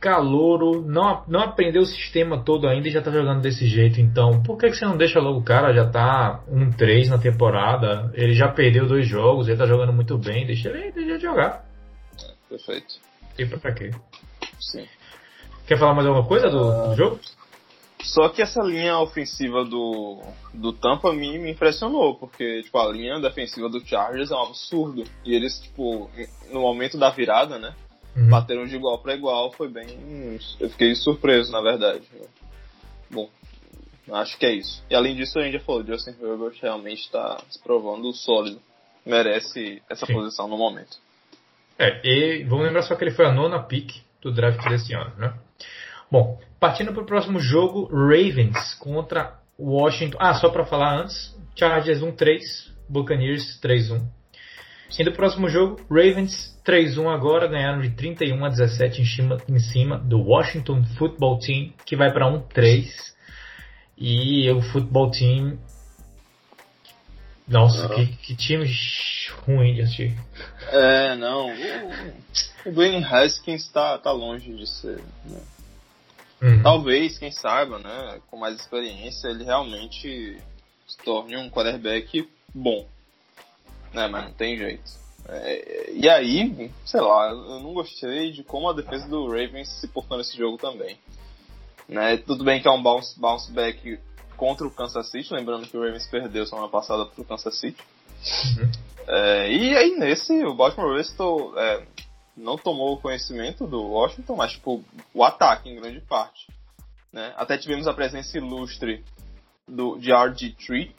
calouro, não, não aprendeu o sistema todo ainda e já tá jogando desse jeito. Então, por que, que você não deixa logo o cara? Já tá um 3 na temporada, ele já perdeu dois jogos, ele tá jogando muito bem, deixa ele, deixa ele jogar. Perfeito. E pra quê? Sim. Quer falar mais alguma coisa do, do jogo? Só que essa linha ofensiva do, do Tampa me, me impressionou, porque tipo, a linha defensiva do Chargers é um absurdo. E eles, tipo, no momento da virada, né? Uhum. Bateram de igual para igual, foi bem. Eu fiquei surpreso, na verdade. Bom, acho que é isso. E além disso, a gente já falou, Justin Herbert realmente está se provando sólido. Merece essa Sim. posição no momento. É, e vamos lembrar só que ele foi a nona pick do draft desse ano, né? Bom, partindo para o próximo jogo, Ravens contra Washington. Ah, só para falar antes, Chargers 1-3, Buccaneers 3-1. Indo pro próximo jogo, Ravens 3-1 agora, ganharam de 31 a 17 em cima, em cima do Washington Football Team, que vai para 1-3. E o Football Team. Nossa, que, que, time ruim de assistir. É, não. O, o Dwayne Haskins está tá longe de ser. Né? Uhum. Talvez, quem saiba, né, com mais experiência, ele realmente se torne um quarterback bom. Né, mas não tem jeito. É, e aí, sei lá, eu não gostei de como a defesa do Ravens se portou nesse jogo também. Né, tudo bem que é um bounce, bounce back contra o Kansas City, lembrando que o Ravens perdeu semana passada pro Kansas City. Uhum. É, e aí nesse, o Baltimore Ravens é, não tomou conhecimento do Washington, mas tipo, o ataque em grande parte. Né? Até tivemos a presença ilustre do, de RG3,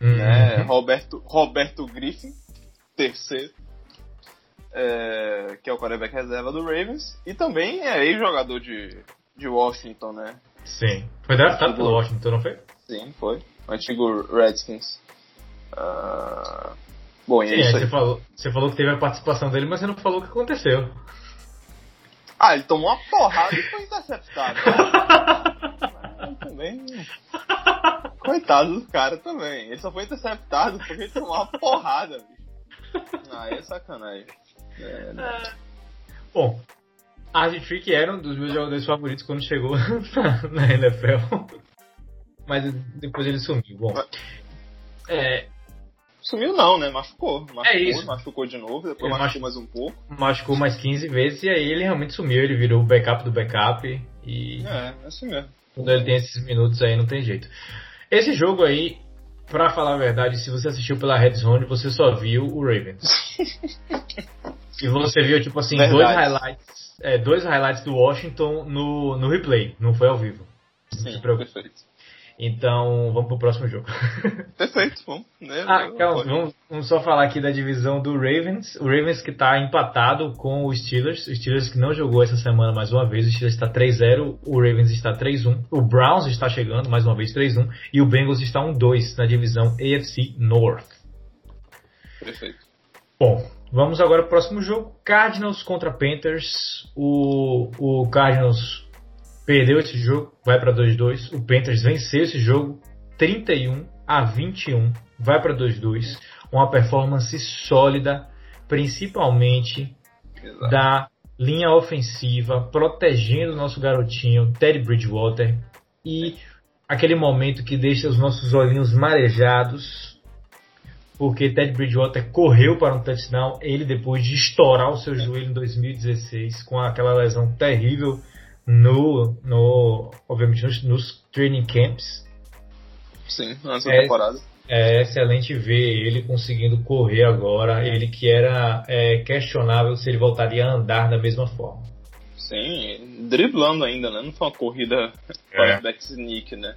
uhum. né? Roberto, Roberto Griffin, terceiro, é, que é o quarterback reserva do Ravens, e também é ex-jogador de, de Washington, né? Sim. Foi draftado pelo Washington, não foi? Sim, foi. O antigo Redskins. Uh, Bom, e é Sim, isso aí. Você falou, você falou que teve a participação dele, mas você não falou o que aconteceu. Ah, ele tomou uma porrada e foi interceptado. também. Coitado do cara também. Ele só foi interceptado porque ele tomou uma porrada, bicho. Ah, é sacanagem. É, né? Bom, Trick era um dos meus jogadores favoritos quando chegou na NFL. Mas depois ele sumiu. Bom, é, Sumiu não, né? Machucou. Machucou, é isso. machucou de novo, depois ele machucou mais um pouco. Machucou mais 15 vezes e aí ele realmente sumiu, ele virou o backup do backup e. É, é assim mesmo. Quando ele tem esses minutos aí não tem jeito. Esse jogo aí, pra falar a verdade, se você assistiu pela Red Zone, você só viu o Ravens. e você viu, tipo assim, verdade. dois highlights. É, dois highlights do Washington no, no replay, não foi ao vivo. Sim, perfeito. Então, vamos pro próximo jogo. Perfeito, vamos. Né? Ah, calma, vamos, vamos, só falar aqui da divisão do Ravens. O Ravens que está empatado com o Steelers. O Steelers que não jogou essa semana mais uma vez. O Steelers está 3-0, o Ravens está 3-1. O Browns está chegando mais uma vez 3-1. E o Bengals está 1-2 na divisão AFC North. Perfeito. Bom, vamos agora pro próximo jogo. Cardinals contra Panthers. O, o Cardinals perdeu esse jogo, vai para 2-2. O Panthers venceu esse jogo 31 a 21, vai para 2-2. Uma performance sólida, principalmente Exato. da linha ofensiva, protegendo o nosso garotinho Teddy Bridgewater e aquele momento que deixa os nossos olhinhos marejados, porque Ted Bridgewater correu para um touchdown, ele depois de estourar o seu joelho em 2016 com aquela lesão terrível no, no obviamente nos, nos training camps. Sim, nessa é, temporada. É excelente ver ele conseguindo correr agora. Ele que era é, questionável se ele voltaria a andar da mesma forma. Sim, driblando ainda, né? Não foi uma corrida é. back sneak, né?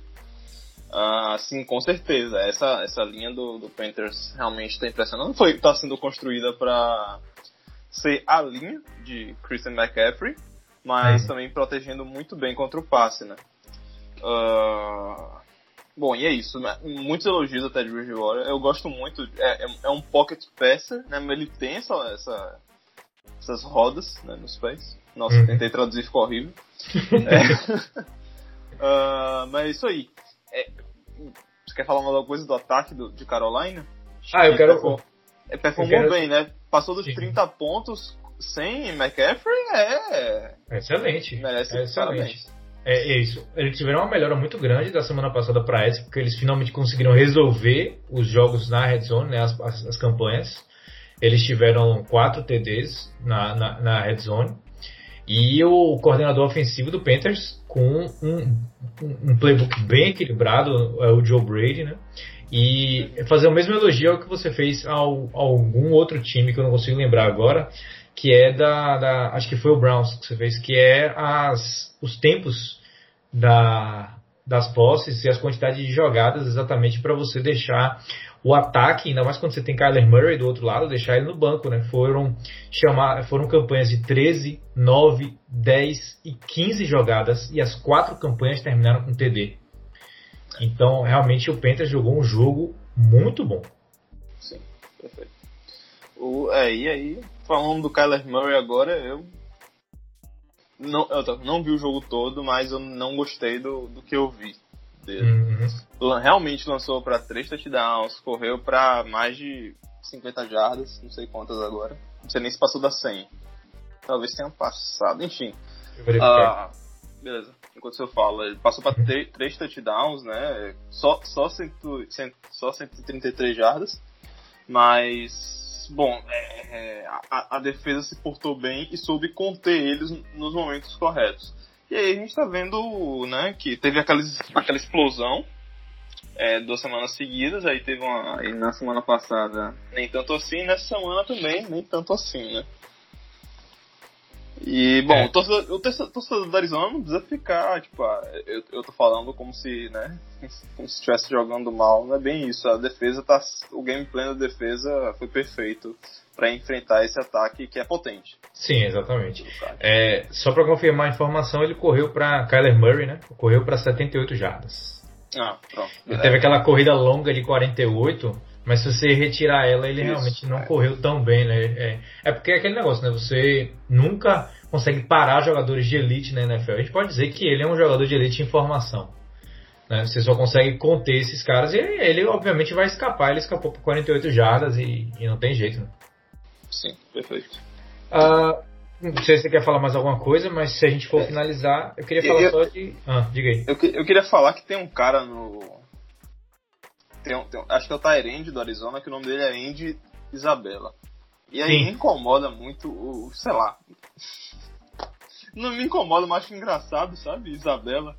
Ah, sim, com certeza. Essa, essa linha do, do Panthers realmente está impressionante. Foi, está sendo construída para ser a linha de Christian McCaffrey, mas uhum. também protegendo muito bem contra o passe, né? Uh, bom, e é isso. Né? Muitos elogios até de Bridgewater. Eu gosto muito. É, é, é, um pocket passer, né? Mas ele tem essa, essa essas rodas né, nos pés. Nossa, uhum. tentei traduzir, ficou horrível. é. uh, mas é isso aí. É, você quer falar alguma coisa do ataque do, de Carolina? Ah, eu quero. Performou, performou quero... bem, né? Passou dos Sim. 30 pontos sem McCaffrey, é. Excelente. Merece é excelente. É, é, isso. Eles tiveram uma melhora muito grande da semana passada para essa, porque eles finalmente conseguiram resolver os jogos na red zone, né, as, as, as campanhas. Eles tiveram quatro TDs na, na, na red zone. E o coordenador ofensivo do Panthers com um, um, playbook bem equilibrado, é o Joe Brady, né? E fazer o mesmo elogio ao que você fez ao, a algum outro time que eu não consigo lembrar agora, que é da, da, acho que foi o Browns que você fez, que é as, os tempos da, das posses e as quantidades de jogadas exatamente para você deixar o ataque, ainda mais quando você tem Kyler Murray do outro lado, deixar ele no banco, né? Foram chamar, foram campanhas de 13, 9, 10 e 15 jogadas e as quatro campanhas terminaram com TD. Então, realmente o Panthers jogou um jogo muito bom. Sim, perfeito. O, é, e aí, falando do Kyler Murray agora, eu não, eu não vi o jogo todo, mas eu não gostei do, do que eu vi dele. Uhum. Realmente lançou para três touchdowns, correu para mais de 50 jardas, não sei quantas agora. Não sei nem se passou da 100. Talvez tenha passado, enfim. Ah, beleza, enquanto eu falo, ele passou para três touchdowns, né? Só, só, cento, cento, só 133 jardas, mas, bom, é, é, a, a defesa se portou bem e soube conter eles nos momentos corretos. E aí a gente tá vendo, né, que teve aquela, aquela explosão é, duas semanas seguidas, aí teve uma. E na semana passada nem tanto assim, nessa semana também nem tanto assim, né? E, bom, é. o, torcedor, o torcedor do Arizona não precisa ficar, tipo, ah, eu, eu tô falando como se, né, como se estivesse jogando mal, não é bem isso. A defesa tá. O gameplay da defesa foi perfeito para enfrentar esse ataque que é potente. Sim, exatamente. É, só para confirmar a informação, ele correu para Kyler Murray, né? Correu para 78 jardas. Ah, pronto. Ele teve aquela corrida longa de 48, mas se você retirar ela, ele Isso, realmente não é. correu tão bem, né? É, é porque é aquele negócio, né? Você nunca consegue parar jogadores de elite na NFL. A gente pode dizer que ele é um jogador de elite em formação. Né? Você só consegue conter esses caras e ele, obviamente, vai escapar. Ele escapou por 48 jardas e, e não tem jeito, né? Sim, perfeito. Uh, não sei se você quer falar mais alguma coisa, mas se a gente for é. finalizar, eu queria falar eu, só de. Ah, diga aí. Eu, eu, queria falar que tem um cara no. Tem tem acho que é o Tyrande do Arizona, que o nome dele é Andy Isabela. E aí Sim. me incomoda muito o. sei lá. Não me incomoda, mas acho engraçado, sabe? Isabela.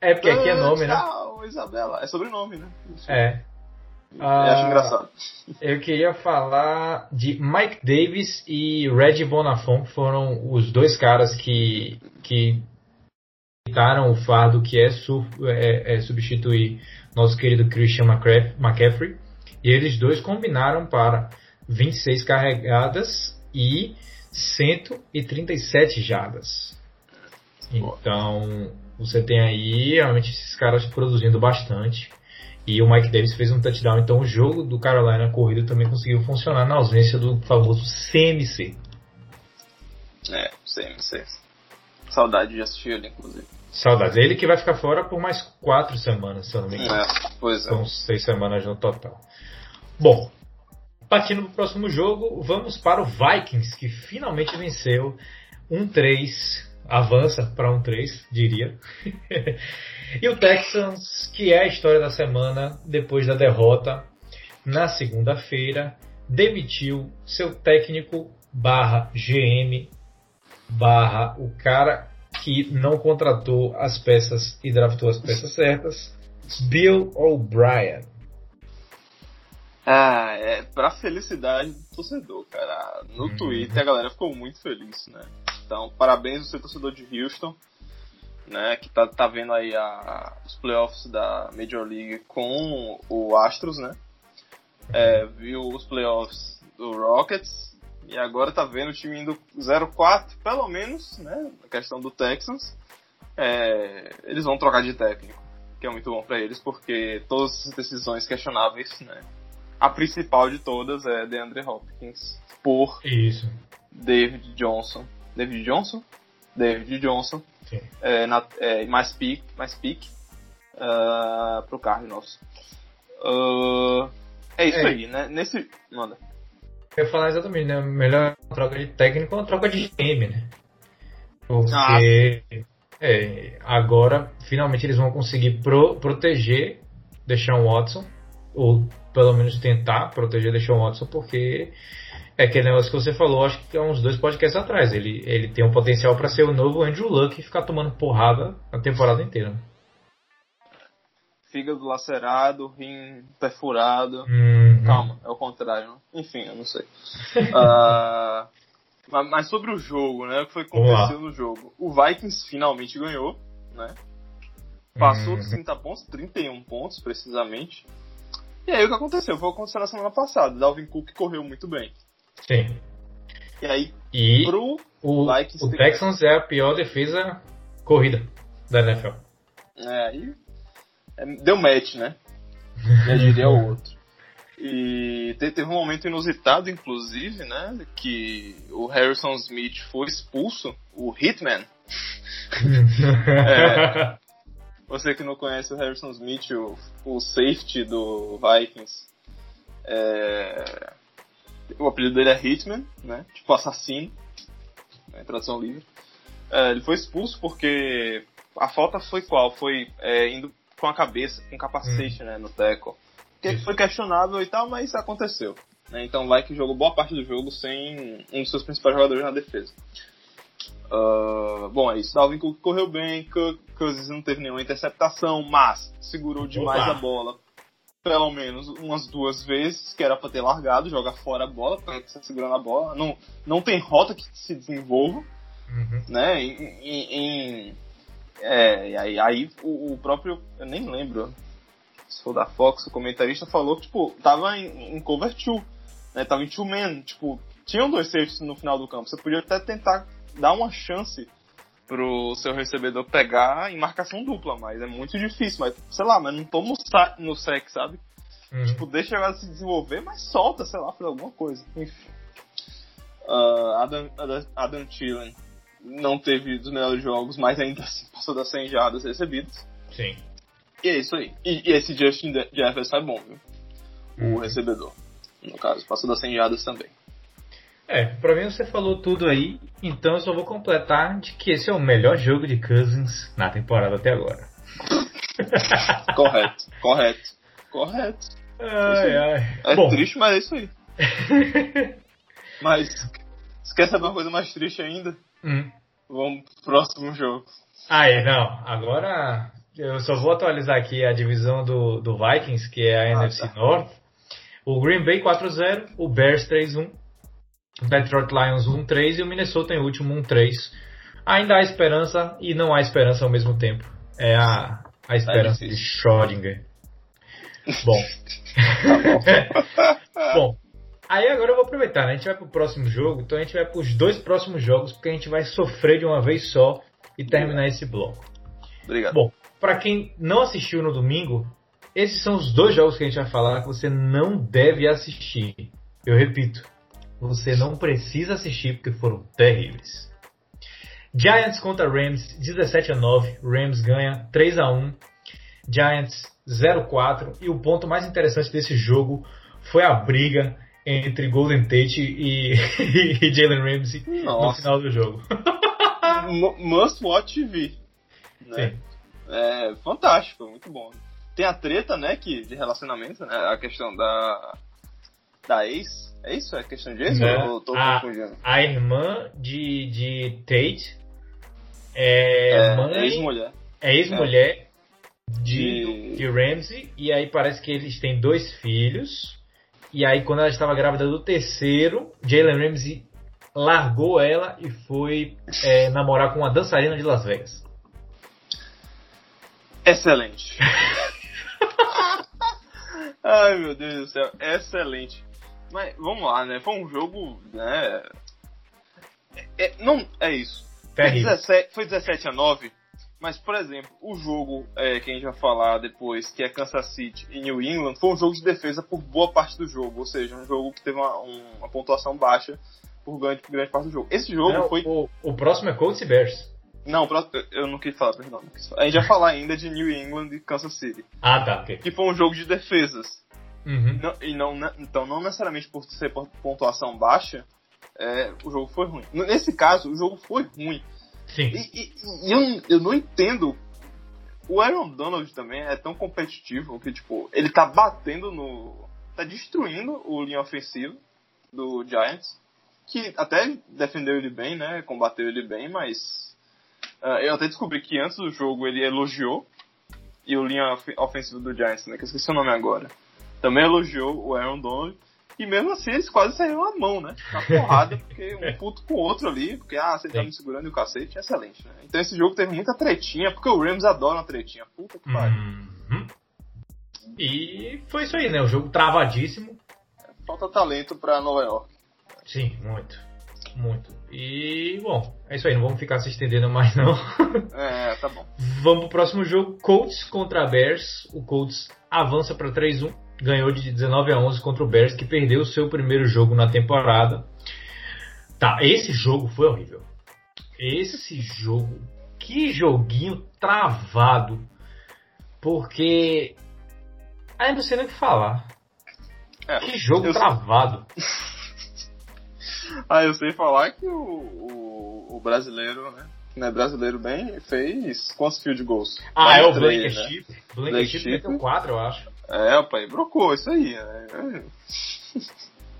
É, porque aqui é nome, né? Ah, Isabela. É sobrenome, né? Isso. É. Eu acho engraçado. Eu queria falar de Mike Davis e Red Bonafont, que foram os dois caras que, que o fardo que é, su, é, é substituir nosso querido Christian McCaffrey. E eles dois combinaram para 26 carregadas e 137 jardas. Então, você tem aí realmente esses caras produzindo bastante. E o Mike Davis fez um touchdown. Então o jogo do Carolina corrido também conseguiu funcionar na ausência do famoso CMC. É, CMC. Saudade de assistir ele, inclusive. Saudades. Ele que vai ficar fora por mais quatro semanas, se eu não me engano. É, pois é. São seis semanas no total. Bom, partindo para o próximo jogo, vamos para o Vikings, que finalmente venceu um 3 avança para um 3, diria. e o Texans, que é a história da semana, depois da derrota na segunda-feira, demitiu seu técnico barra GM barra o cara que não contratou as peças e draftou as peças certas, Bill O'Brien. Ah, é pra felicidade do torcedor, cara. No Uhum. Twitter a galera ficou muito feliz, né? Então, parabéns você, torcedor de Houston, né? Que tá, tá vendo aí a, os playoffs da Major League com o Astros, né? É, viu os playoffs do Rockets e agora tá vendo o time indo 0-4, pelo menos, né? A questão do Texans. É, eles vão trocar de técnico, que é muito bom pra eles, porque todas essas decisões questionáveis, né? A principal de todas é DeAndre Hopkins por Isso. David Johnson. David Johnson? David Johnson. É, na, é, mais pick, mais pick uh, pro Cardinals. Uh, é isso É. aí, né? Nesse. Manda. Eu ia falar exatamente, né? Melhor troca de técnico é uma troca de game, né? Porque Ah. é, agora finalmente eles vão conseguir pro- proteger Deshaun Watson, ou pelo menos tentar proteger Deshaun Watson, porque é aquele negócio que você falou, acho que há uns dois podcasts atrás. Ele, ele tem um potencial para ser o novo Andrew Luck e ficar tomando porrada a temporada inteira. Fígado lacerado, rim perfurado. Hum, Calma, é o contrário. né? Enfim, eu não sei. Ah, mas, sobre o jogo, né? O que foi que lá. aconteceu no jogo? O Vikings finalmente ganhou, né? Passou dos 30 pontos, 31 pontos precisamente. E aí o que aconteceu? Foi o que aconteceu na semana passada. Dalvin Cook correu muito bem. Sim. E aí, E pro o, Vikings o Texans é a pior defesa corrida da NFL. É, aí é, deu match, né? Já diria o outro. E te- teve um momento inusitado, inclusive, né? Que o Harrison Smith foi expulso, o Hitman. É. Você que não conhece o Harrison Smith, o, o safety do Vikings, é, o apelido dele é Hitman, né? Tipo assassino, né, tradução livre. É, ele foi expulso porque a falta foi qual? Foi é, indo com a cabeça, com capacete, né, no tackle. Que foi questionável e tal, mas aconteceu. né? Então vai que jogou boa parte do jogo sem um dos seus principais jogadores na defesa. Ah, bom, é isso. Dalvin Cook correu bem, Cousins não teve nenhuma interceptação, mas segurou demais Opa. a bola. Pelo menos umas duas vezes, que era pra ter largado, joga fora a bola, pra que você segurando a bola. Não, não tem rota que se desenvolva Uhum. né? Em, em- em- é, e aí, aí o, o próprio, eu nem lembro, se for da Fox, o comentarista falou que, tipo, tava em, em cover 2, né? Tava em two man, tipo, tinham dois safeties no final do campo. Você podia até tentar dar uma chance pro seu recebedor pegar em marcação dupla, mas é muito difícil, mas, sei lá, mas não toma no no sec, sabe? Uhum. Tipo, deixa ela se desenvolver, mas solta, sei lá, fazer alguma coisa. Enfim. Ah, Adam, Adam, Adam Thielen não teve dos melhores jogos, mas ainda assim passou das 100 jardas recebidas. Sim. E é isso aí. E, e esse Justin Jefferson é bom, viu? O Uhum. recebedor. No caso, passou das 100 jardas também. É, pra mim você falou tudo aí, então eu só vou completar de que esse é o melhor jogo de Cousins na temporada até agora. Correto, correto, correto. Ai, ai. É Bom, triste, mas é isso aí. Mas, se quer saber uma coisa mais triste ainda? hum. Vamos pro próximo jogo. Ah, é, não. Agora eu só vou atualizar aqui a divisão do, do Vikings, que é a Ah, NFC tá. North. O Green Bay 4-0, o Bears 3-1, o Detroit Lions 1-3 e o Minnesota em último 1-3. Ainda há esperança e não há esperança ao mesmo tempo. É a, a esperança de difícil. Schrödinger. Bom. Bom, aí agora eu vou aproveitar, né? A gente vai pro próximo jogo, então a gente vai pros dois próximos jogos, porque a gente vai sofrer de uma vez só e terminar esse bloco. Obrigado. Bom, para quem não assistiu no domingo, esses são os dois jogos que a gente vai falar que você não deve assistir. Eu repito, você não precisa assistir porque foram terríveis. Giants contra Rams 17 a 9, Rams ganha 3 a 1. Giants 0-4 e o ponto mais interessante desse jogo foi a briga entre Golden Tate e, e Jalen Ramsey no Nossa. final do jogo. Mu- Must Watch TV. Né? Sim. É fantástico, muito bom. Tem a treta, né, que, de relacionamento, né? A questão da. Da ex. É isso? É questão de ex? Né? Ou eu tô Ah. confundindo? A irmã de, de Tate é, É, mãe, ex-mulher. é ex-mulher de, de Ramsey. E aí parece que eles têm dois filhos. E aí, quando ela estava grávida do terceiro, Jalen Ramsey largou ela e foi é, namorar com uma dançarina de Las Vegas. Excelente. Ai meu Deus do céu, excelente. Mas vamos lá, né? Foi um jogo, né? É, é não, é isso. Foi 17, foi 17 a 9, mas por exemplo, o jogo é, que a gente vai falar depois, que é Kansas City e New England, foi um jogo de defesa por boa parte do jogo, ou seja, um jogo que teve uma, uma pontuação baixa por grande, por grande parte do jogo. Esse jogo não, foi. O, o próximo é Colts e Bears. Não, eu não quis falar, perdão. Quis falar. A gente vai falar ainda de New England e Kansas City. Ah, tá, ok. Que foi um jogo de defesas. Uhum. Não, e não, então, não necessariamente por ser pontuação baixa, é, o jogo foi ruim. Nesse caso, o jogo foi ruim. Sim. E, e, e eu, eu não entendo. O Aaron Donald também é tão competitivo que, tipo, ele tá batendo no. tá destruindo o linha ofensivo do Giants. Que até defendeu ele bem, né? Combateu ele bem, mas Uh, eu até descobri que antes do jogo ele elogiou e o linha ofensivo do Giants, né, que eu esqueci o nome agora, também elogiou o Aaron Donald. E mesmo assim eles quase saíram a mão, né? Na porrada, porque um puto com o outro ali, porque ah, você tá me segurando e o cacete, excelente, né? Então esse jogo teve muita tretinha, porque o Rams adora uma tretinha. Puta que pariu. Uhum. E foi isso aí, né? O jogo travadíssimo. Falta talento pra Nova York. Sim, muito. Muito. E, bom, é isso aí, não vamos ficar se estendendo mais não. É, tá bom. Vamos pro próximo jogo, Colts contra Bears. O Colts avança para 3-1, ganhou de 19 a 11 contra o Bears, que perdeu o seu primeiro jogo na temporada. Tá, esse jogo foi horrível. Esse jogo, que joguinho travado. Porque. Aí não sei nem o que falar. É, que jogo travado. Ah, eu sei falar que o, o, o brasileiro, né? Não é brasileiro bem, fez quantos field goals? Ah, Mais é o Blake né? Chip. Blake, Blake Chip meteu 4, eu acho. É, pai, brocou, isso aí. Né?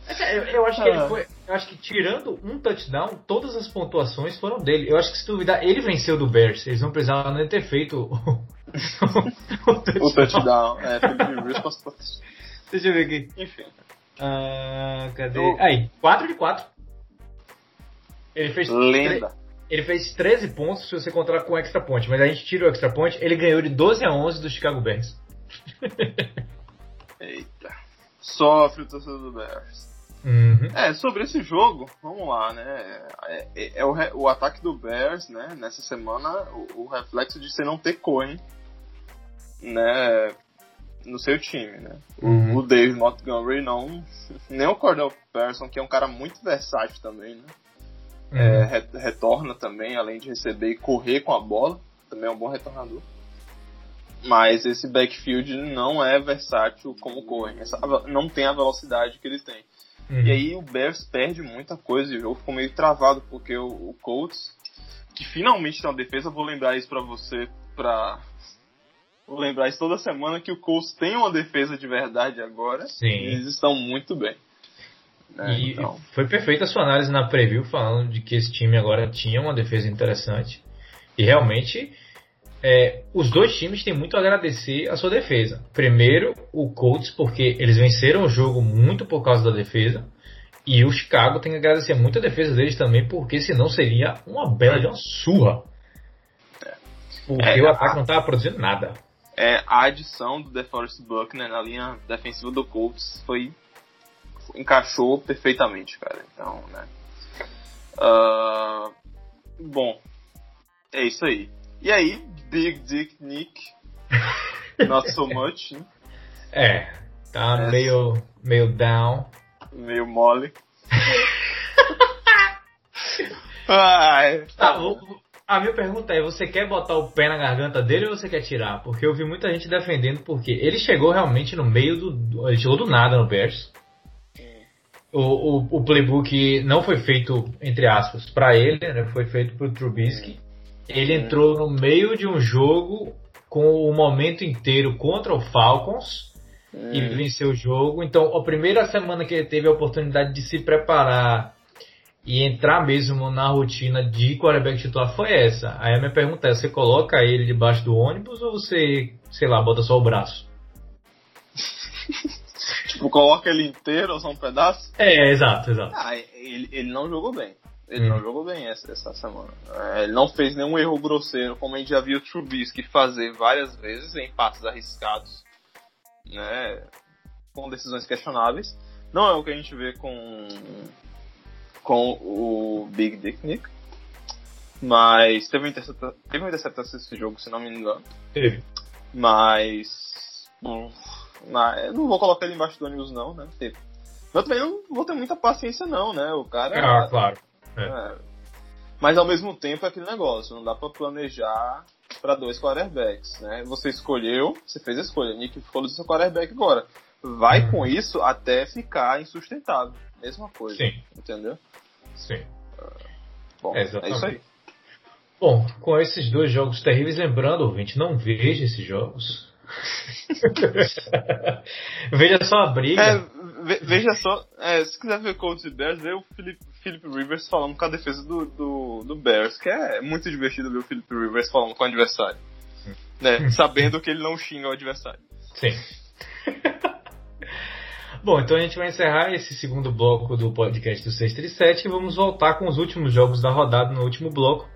É, eu, eu, acho que ele ah. foi. Eu acho que tirando um touchdown, todas as pontuações foram dele. Eu acho que se duvidar, ele venceu do Bears. Eles não precisavam nem ter feito o, o touchdown. O touchdown. É, Deixa eu ver aqui. Enfim. Ah, cadê? Eu... Aí, 4 de 4. Ele fez. Lenda. Ele fez 13 pontos se você contar com o extra point, mas a gente tira o extra point, ele ganhou de 12 a 11 do Chicago Bears. Eita. Sofre o torcedor do Bears. Uhum. É, sobre esse jogo, vamos lá, né? É, é, é o, o, ataque do Bears, né? Nessa semana, o, o reflexo de você não ter Cohen, né? No seu time, né? Uhum. O, o Dave Montgomery não. Nem o Cordell Person, que é um cara muito versátil também, né? Uhum. É, retorna também, além de receber e correr com a bola. Também é um bom retornador. Mas esse backfield não é versátil como corre. não tem a velocidade que ele tem. Uhum. E aí o Bears perde muita coisa e o jogo ficou meio travado, porque o, o Colts, que finalmente tem uma defesa, vou lembrar isso pra você, pra. Vou lembrar isso toda semana que o Colts tem uma defesa de verdade agora. Sim. E eles estão muito bem. É, e então. foi perfeita a sua análise na preview falando de que esse time agora tinha uma defesa interessante. E realmente é, os dois times têm muito a agradecer a sua defesa. Primeiro, o Colts, porque eles venceram o jogo muito por causa da defesa. E o Chicago tem que agradecer muito a defesa deles também, porque senão seria uma bela de uma surra. Porque é, o ataque a, não estava produzindo nada. É, a adição do DeForest Buckner na linha defensiva do Colts foi encaixou perfeitamente, cara. Então, né. Uh, bom, é isso aí. E aí, Big Dick Nick, not so much, né? É, tá é. meio, meio down. Meio mole. Ai, tá, bom. A minha pergunta é: você quer botar o pé na garganta dele ou você quer tirar? Porque eu vi muita gente defendendo, porque ele chegou realmente no meio do. Ele chegou do nada no Bears o, o, o, playbook não foi feito, entre aspas, para ele, né? foi feito para o Trubisky. Ele entrou no meio de um jogo com o momento inteiro contra o Falcons e venceu o jogo. Então, a primeira semana que ele teve a oportunidade de se preparar, e entrar mesmo na rotina de quarterback titular foi essa. Aí a minha pergunta é, você coloca ele debaixo do ônibus ou você, sei lá, bota só o braço? tipo, coloca ele inteiro ou só um pedaço? É, exato, exato. Ah, ele, ele não jogou bem. Ele hum. não jogou bem essa, essa semana. É, ele não fez nenhum erro grosseiro, como a gente já viu o Trubisky fazer várias vezes em passes arriscados, né, com decisões questionáveis. Não é o que a gente vê com com o Big Dick Nick. Mas teve uma interceptação, teve uma interceptação nesse jogo, se não me engano. Teve. Mas. Bom, não vou colocar ele embaixo do ônibus, não, né? Teve. Eu também não vou ter muita paciência, não, né? O cara. Ah, claro. É. É. Mas ao mesmo tempo é aquele negócio, não dá pra planejar para dois quarterbacks, né? Você escolheu, você fez a escolha, Nick ficou do seu quarterback agora. Vai hum. com isso até ficar insustentável. Mesma coisa. Sim. Entendeu? Sim. bom, é, é isso aí. Bom, com esses dois jogos terríveis, lembrando, ouvinte, não veja esses jogos. veja só a briga. É, veja só, é, se quiser ver Colts e Bears, vê o Philip, Philip Rivers falando com a defesa do, do, do, Bears, que é muito divertido ver o Philip Rivers falando com o adversário. Né, sabendo que ele não xinga o adversário. Sim. Bom, então a gente vai encerrar esse segundo bloco do podcast do 637 e vamos voltar com os últimos jogos da rodada no último bloco.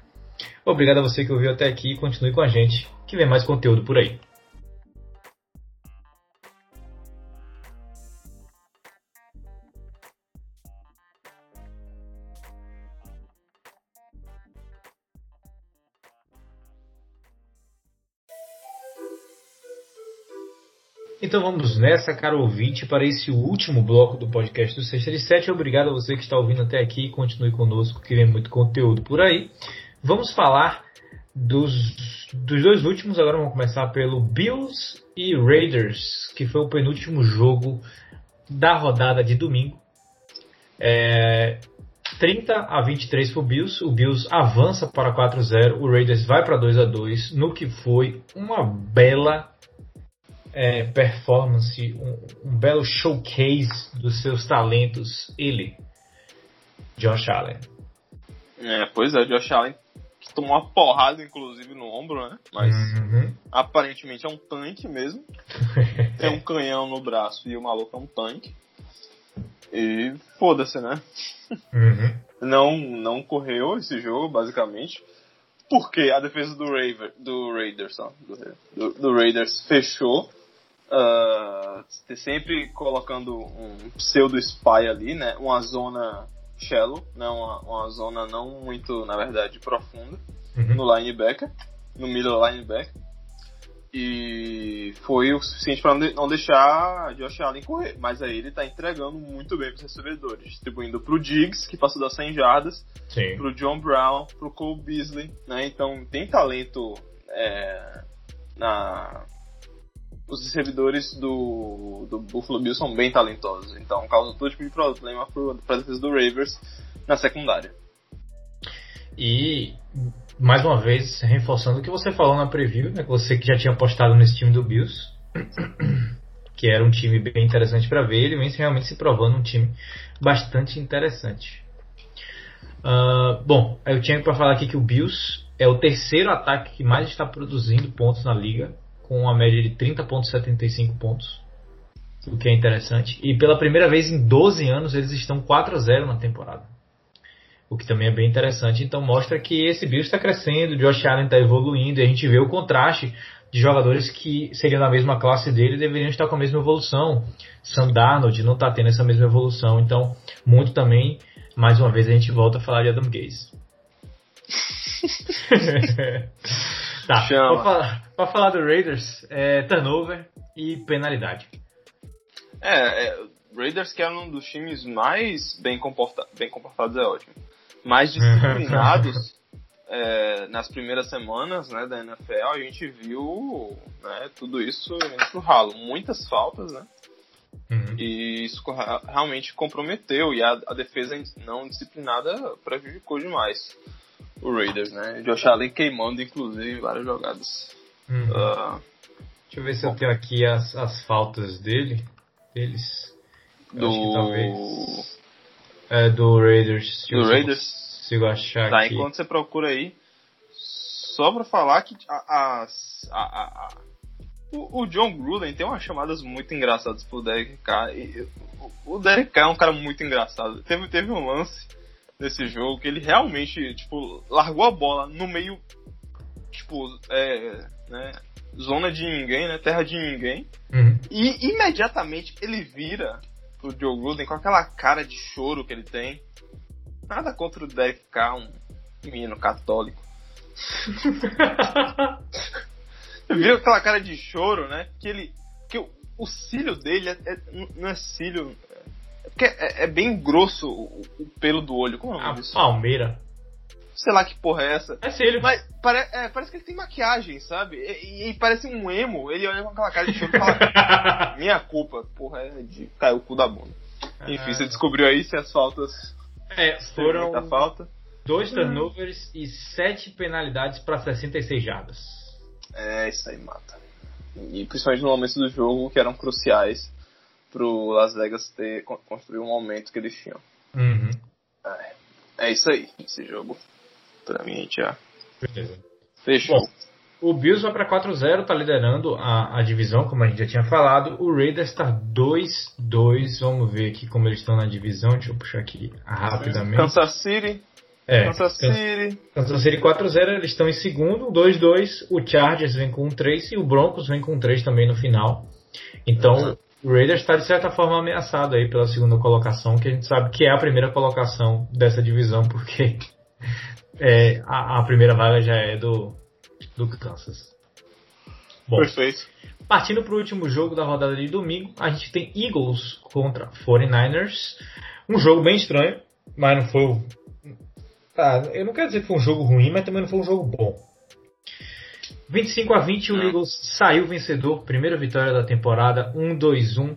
Obrigado a você que ouviu até aqui e continue com a gente, que vem mais conteúdo por aí. Então vamos nessa, caro ouvinte, para esse último bloco do podcast do 637. Obrigado a você que está ouvindo até aqui. Continue conosco, que vem muito conteúdo por aí. Vamos falar dos, dos dois últimos. Agora vamos começar pelo Bills e Raiders, que foi o penúltimo jogo da rodada de domingo. É, 30 a 23 para o Bills. O Bills avança para 4-0. O Raiders vai para 2 a 2 no que foi uma bela é, performance, um, um, belo showcase dos seus talentos, ele, Josh Allen. É, pois é, Josh Allen que tomou uma porrada, inclusive, no ombro, né? Mas uhum. aparentemente é um tanque mesmo. Tem um canhão no braço e o maluco é um tanque. E foda-se, né? Uhum. Não, não correu esse jogo, basicamente. Porque a defesa do, Raver, do Raiders, ó, do, do Raiders fechou uh, sempre colocando um pseudo spy ali, né? Uma zona shallow, né? Uma, uma zona não muito, na verdade, profunda uhum. no linebacker, no middle linebacker. E foi o suficiente para não deixar Josh Allen correr. Mas aí ele está entregando muito bem para os recebedores, distribuindo para o Diggs, que passou das 100 jardas, para o John Brown, para o Cole Beasley. Né? Então tem talento é, na, os servidores do, do Buffalo Bills são bem talentosos, então causa todo tipo de problema para a defesa do Ravers na secundária. E mais uma vez reforçando o que você falou na preview, né, você que já tinha apostado nesse time do Bills, que era um time bem interessante para ver, ele vem realmente se provando um time bastante interessante. Uh, bom, eu tinha para falar aqui que o Bills é o terceiro ataque que mais está produzindo pontos na liga com uma média de 30,75 pontos, o que é interessante. E pela primeira vez em 12 anos eles estão 4 a 0 na temporada, o que também é bem interessante. Então mostra que esse Bills está crescendo, o Josh Allen está evoluindo e a gente vê o contraste de jogadores que seriam da mesma classe dele deveriam estar com a mesma evolução. Sam Darnold não está tendo essa mesma evolução, então muito também, mais uma vez a gente volta a falar de Adam Gaze. Tá, pra falar, pra falar do Raiders, é turnover e penalidade. É, é, Raiders que é um dos times mais bem, comporta bem comportados, é ótimo. Mais disciplinados é, nas primeiras semanas né, da NFL, a gente viu né, tudo isso pro ralo. Muitas faltas, né? Uhum. E isso realmente comprometeu e a, a defesa não disciplinada prejudicou demais o Raiders, né? Josh Allen queimando, inclusive, várias jogadas. Uhum. Uh, Deixa eu ver se bom. eu tenho aqui as, as faltas dele. Deles. do. é, do Raiders. Do Raiders? Consigo achar tá, aqui. enquanto você procura aí, só pra falar que a, a, a, o, o, John Gruden tem umas chamadas muito engraçadas pro Derek Carr. E, o, o Derek Carr é um cara muito engraçado. Teve, teve um lance nesse jogo que ele realmente, tipo, largou a bola no meio, tipo, é, né, zona de ninguém, né, terra de ninguém. Uhum. E imediatamente ele vira pro Joe Gruden com aquela cara de choro que ele tem. Nada contra o Derek Carr, um menino católico. Viu aquela cara de choro, né? Que ele. Que o, o cílio dele é, é, não é cílio. É, é, bem grosso o, o, pelo do olho. Como é o nome A disso? palmeira. Sei lá que porra é essa. É cílio. Mas pare, é, parece que ele tem maquiagem, sabe? E, e, e, parece um emo. Ele olha com aquela cara de choro e fala: Minha culpa, porra, é de cair o cu da bunda. Enfim, você descobriu aí se as faltas. É, foram. falta. Dois turnovers e sete penalidades para 66 jardas. É, isso aí mata. E principalmente no momento do jogo que eram cruciais pro Las Vegas ter construir um momento que eles tinham. Uhum. É, é, isso aí, esse jogo. Pra mim a gente já. Beleza. Fechou. Bom, o Bills vai para 4-0, tá liderando a, a divisão, como a gente já tinha falado. O Raiders está 2-2. Vamos ver aqui como eles estão na divisão. Deixa eu puxar aqui rapidamente. Kansas City é, Kansas City. Kansas City 4-0, eles estão em segundo, 2-2. O Chargers vem com 3 e o Broncos vem com 3 também no final. Então, o Raiders está de certa forma ameaçado aí pela segunda colocação, que a gente sabe que é a primeira colocação dessa divisão, porque é, a, a, primeira vaga já é do, do Kansas. Bom, Perfeito. Partindo para o último jogo da rodada de domingo, a gente tem Eagles contra 49ers. Um jogo bem estranho, mas não foi Tá, eu não quero dizer que foi um jogo ruim, mas também não foi um jogo bom. 25 a 20, o hum. Eagles saiu vencedor, primeira vitória da temporada, 1-2-1.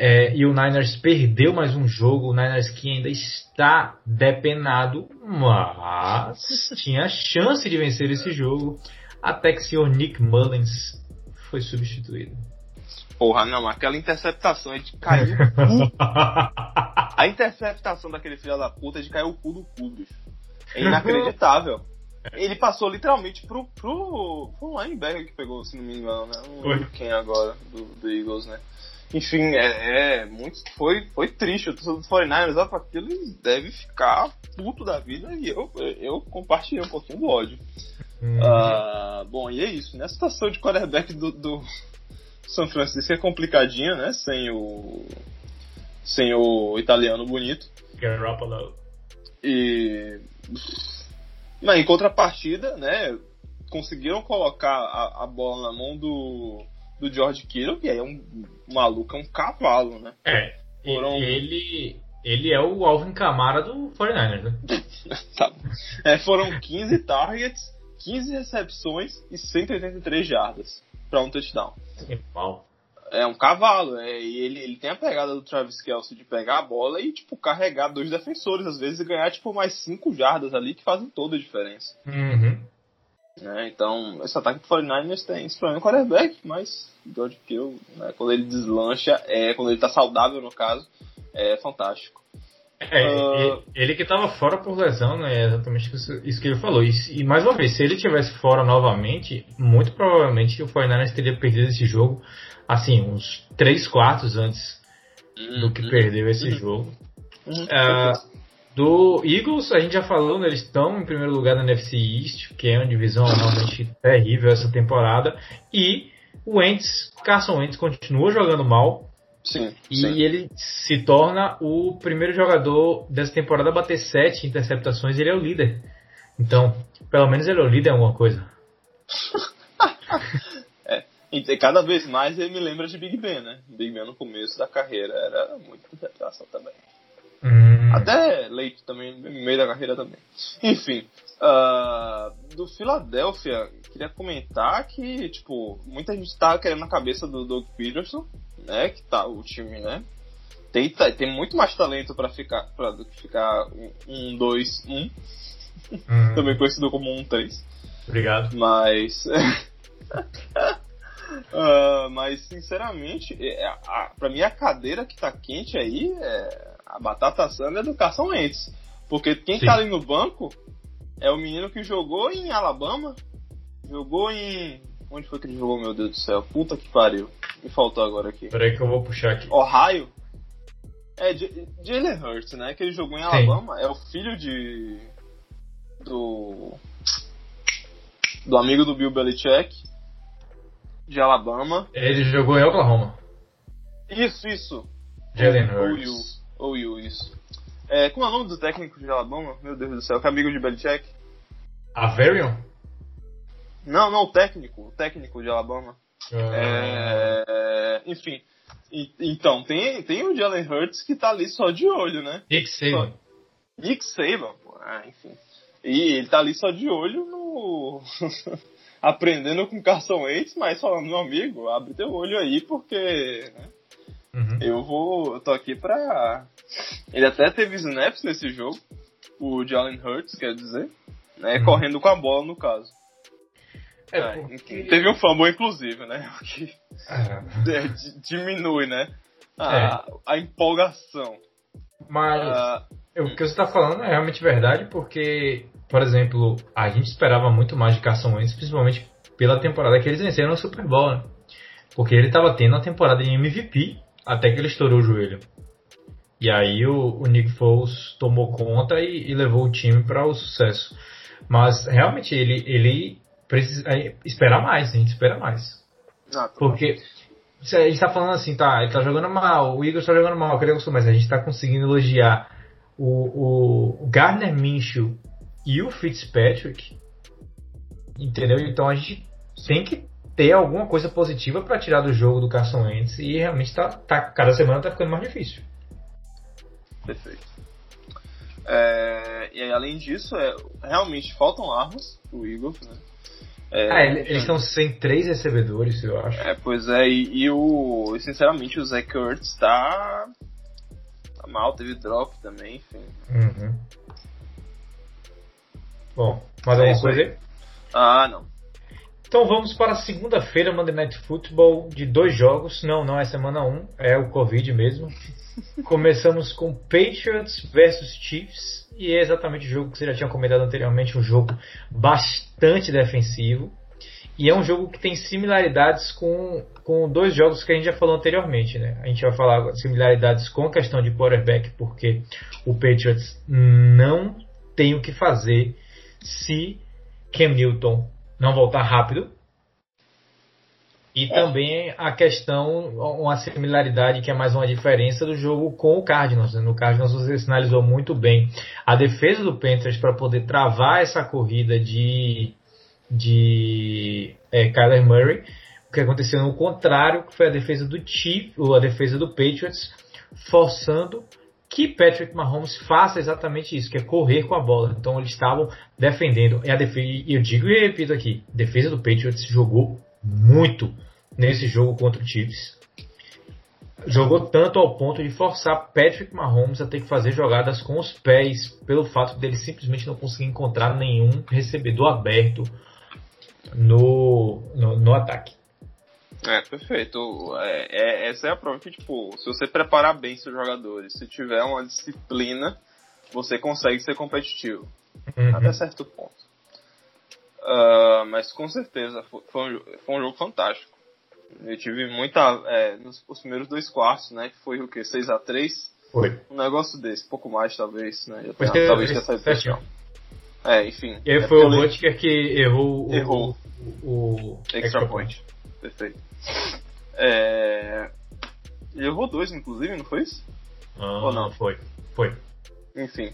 É, e o Niners perdeu mais um jogo. O Niners que ainda está depenado, mas tinha chance de vencer esse jogo. Até que o senhor Nick Mullins foi substituído. Porra, não, aquela interceptação é de cair o cu. A interceptação daquele filho da puta é de cair o cu do cu, bicho. É inacreditável. Ele passou literalmente pro, pro, pro linebacker que pegou, se não me engano, né? Não lembro quem agora, do, do Eagles, né? Enfim, é, é, muito, foi, foi triste. O torcedor do 49ers, olha pra aquilo, ele deve ficar puto da vida e eu, eu compartilhei um pouquinho do ódio. Uh, bom, e é isso. Nessa situação de quarterback do, do, são Francisco é complicadinha, né? Sem o. Sem o italiano bonito. Garoppolo. E. Mas em contrapartida, né? Conseguiram colocar a, a bola na mão do, do George Kittle, que aí é um, um maluco, é um cavalo, né? É. Foram... Ele, ele é o Alvin Kamara do 49ers, né? tá. é, foram 15 targets, 15 recepções e 183 jardas para um touchdown. É um cavalo, é, e ele, ele tem a pegada do Travis Kelce de pegar a bola e, tipo, carregar dois defensores, às vezes, e ganhar, tipo, mais cinco jardas ali que fazem toda a diferença. Uhum. É, então, esse ataque do 49ers tem esse problema no quarterback, mas George Kill, né, quando ele deslancha, é, quando ele tá saudável, no caso, é fantástico. É, uh... ele que estava fora por lesão, né? É exatamente isso que ele falou. E, e, mais uma vez, se ele tivesse fora novamente, muito provavelmente o Fernandes teria perdido esse jogo, assim, uns 3 quartos antes uhum. do que uhum. perdeu esse uhum. jogo. Uhum. Uh, do Eagles, a gente já falou, né, eles estão em primeiro lugar na NFC East, que é uma divisão realmente terrível essa temporada. E o Wentz, Carson Wentz continua jogando mal, Sim, e sim. ele se torna o primeiro jogador dessa temporada a bater sete interceptações e ele é o líder. Então, pelo menos ele é o líder em alguma coisa. e cada vez mais ele me lembra de Big Ben, né? Big Ben no começo da carreira era muito interpretação também. Hum. Até Leite também, no meio da carreira também. Enfim, uh, do Philadelphia, queria comentar que, tipo, muita gente tá querendo a cabeça do Doug Peterson, né? Que tá o time, né? Tem, tem muito mais talento para ficar para ficar um 2 um, um. Uhum. também conhecido como um 3. Obrigado. Mas uh, mas sinceramente, é, a, pra mim a cadeira que tá quente aí é A batata assando é do Carson Wentz. Porque quem Sim. tá ali no banco é o menino que jogou em Alabama, jogou em. Onde foi que ele jogou, meu Deus do céu? Puta que pariu. Me faltou agora aqui. Peraí que eu vou puxar aqui. Ohio? É, Jalen Hurts, né? Que ele jogou em Alabama. Sim. É o filho de. Do. Do amigo do Bill Belichick. De Alabama. Ele jogou em Oklahoma. Isso, isso. Jalen Hurts. Ou you, isso. É, como é o nome do técnico de Alabama? Meu Deus do céu, que é amigo de Belichick. Averion? Não, não, o técnico. O técnico de Alabama. Ah. É, enfim. E, então, tem, tem o Jalen Hurts que tá ali só de olho, né? Nick Saban. Nick Saban, ah, enfim. E ele tá ali só de olho no. aprendendo com Carson Wentz, mas falando, meu amigo, abre teu olho aí, porque. Né? Uhum. Eu vou. Eu tô aqui pra. Ele até teve snaps nesse jogo, o Jalen Hurts, quer dizer, né? Uhum. Correndo com a bola no caso. É, é porque... Teve um fumble, inclusive, né? O que ah. diminui, né? A, é. a empolgação. Mas ah, o que você está falando é realmente verdade, porque, por exemplo, a gente esperava muito mais de Carson Wentz, principalmente pela temporada que eles venceram no Super Bowl, né? Porque ele estava tendo a temporada de MVP até que ele estourou o joelho. E aí o, o Nick Foles tomou conta e, e levou o time para o sucesso. Mas realmente ele, ele precisa é, esperar mais, a gente espera mais. Tá Porque a gente tá falando assim, tá, ele tá jogando mal, o Eagles tá jogando mal, queria gostar, mas a gente tá conseguindo elogiar o, o Gardner Minshew e o Fitzpatrick, entendeu? Então a gente tem que ter alguma coisa positiva para tirar do jogo do Carson Wentz e realmente tá, tá, cada semana tá ficando mais difícil. Perfeito. É, e além disso, é, realmente faltam armas pro Eagles, né? É, ah, eles estão sem três recebedores, eu acho. É, pois é, e, e o. Sinceramente, o Zach Ertz tá. tá mal, teve drop também, enfim. Uhum. Bom, mais alguma coisa aí? Ah, não. Então vamos para segunda-feira, Monday Night Football, de dois jogos. Não, não é semana 1, um, é o Covid mesmo. Começamos com Patriots versus Chiefs. E é exatamente o jogo que você já tinha comentado anteriormente, um jogo bastante defensivo. E é um jogo que tem similaridades com, com dois jogos que a gente já falou anteriormente, né? A gente vai falar similaridades com a questão de quarterback, porque o Patriots não tem o que fazer se Cam Newton não voltar rápido. E é. também a questão, uma similaridade que é mais uma diferença do jogo com o Cardinals. Né? No Cardinals você sinalizou muito bem a defesa do Panthers para poder travar essa corrida de, de é, Kyler Murray. O que aconteceu no contrário, que foi a defesa do Chief, ou a defesa do Patriots, forçando que Patrick Mahomes faça exatamente isso, que é correr com a bola. Então eles estavam defendendo. E a e eu digo e repito aqui, a defesa do Patriots jogou muito nesse jogo contra o Chiefs. Jogou tanto ao ponto de forçar Patrick Mahomes a ter que fazer jogadas com os pés, pelo fato dele simplesmente não conseguir encontrar nenhum recebedor aberto no, no, no ataque. É, perfeito. É, é, essa é a prova que, tipo, se você preparar bem seus jogadores, se tiver uma disciplina, você consegue ser competitivo. Uhum. Até certo ponto. Uh, mas com certeza, foi, um, foi, um, jogo fantástico. Eu tive muita. É, nos os primeiros dois quartos, né? Que foi o que? 6x3? Foi. Um negócio desse, pouco mais talvez, né? Já tenha, talvez tenha saído É, enfim. E é foi o Butker que errou, errou. o, o, o extra point. point. Perfeito. É... Ele errou dois, inclusive, não foi isso? Ah, Ou não? Foi. Foi. Enfim.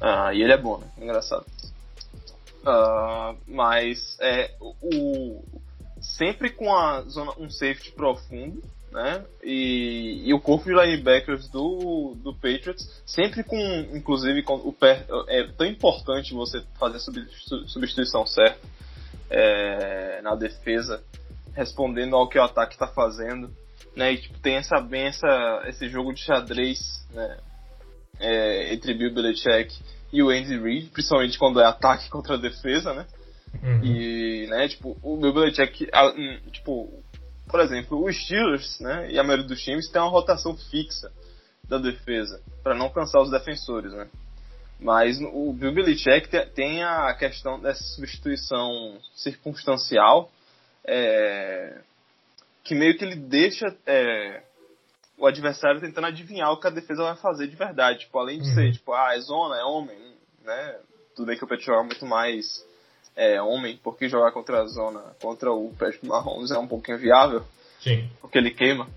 Ah, e ele é bom, né? Engraçado. Uh, mas é, o, sempre com a zona, um safety profundo, né? E, e o corpo de linebackers do, do Patriots, sempre com, inclusive, com o pé, é tão importante você fazer a substituição certa é, na defesa, respondendo ao que o ataque está fazendo, né? E tipo, tem essa bem essa, esse jogo de xadrez, né? É, entre Bill Belichick e o Andy Reid, principalmente quando é ataque contra a defesa, né? Uhum. E, né, tipo, o Bill Belichick, hum, tipo, por exemplo, os Steelers, né, e a maioria dos times tem uma rotação fixa da defesa, para não cansar os defensores, né? Mas o Bill Belichick tem a questão dessa substituição circunstancial, é, que meio que ele deixa é, o adversário tentando adivinhar o que a defesa vai fazer de verdade. Tipo, além de uhum. ser, tipo, ah, é zona, é homem, né? Tudo bem que o Patrick é muito mais é, homem, porque jogar contra a zona, contra o Patrick Mahomes é um pouco inviável. Sim. Porque ele queima.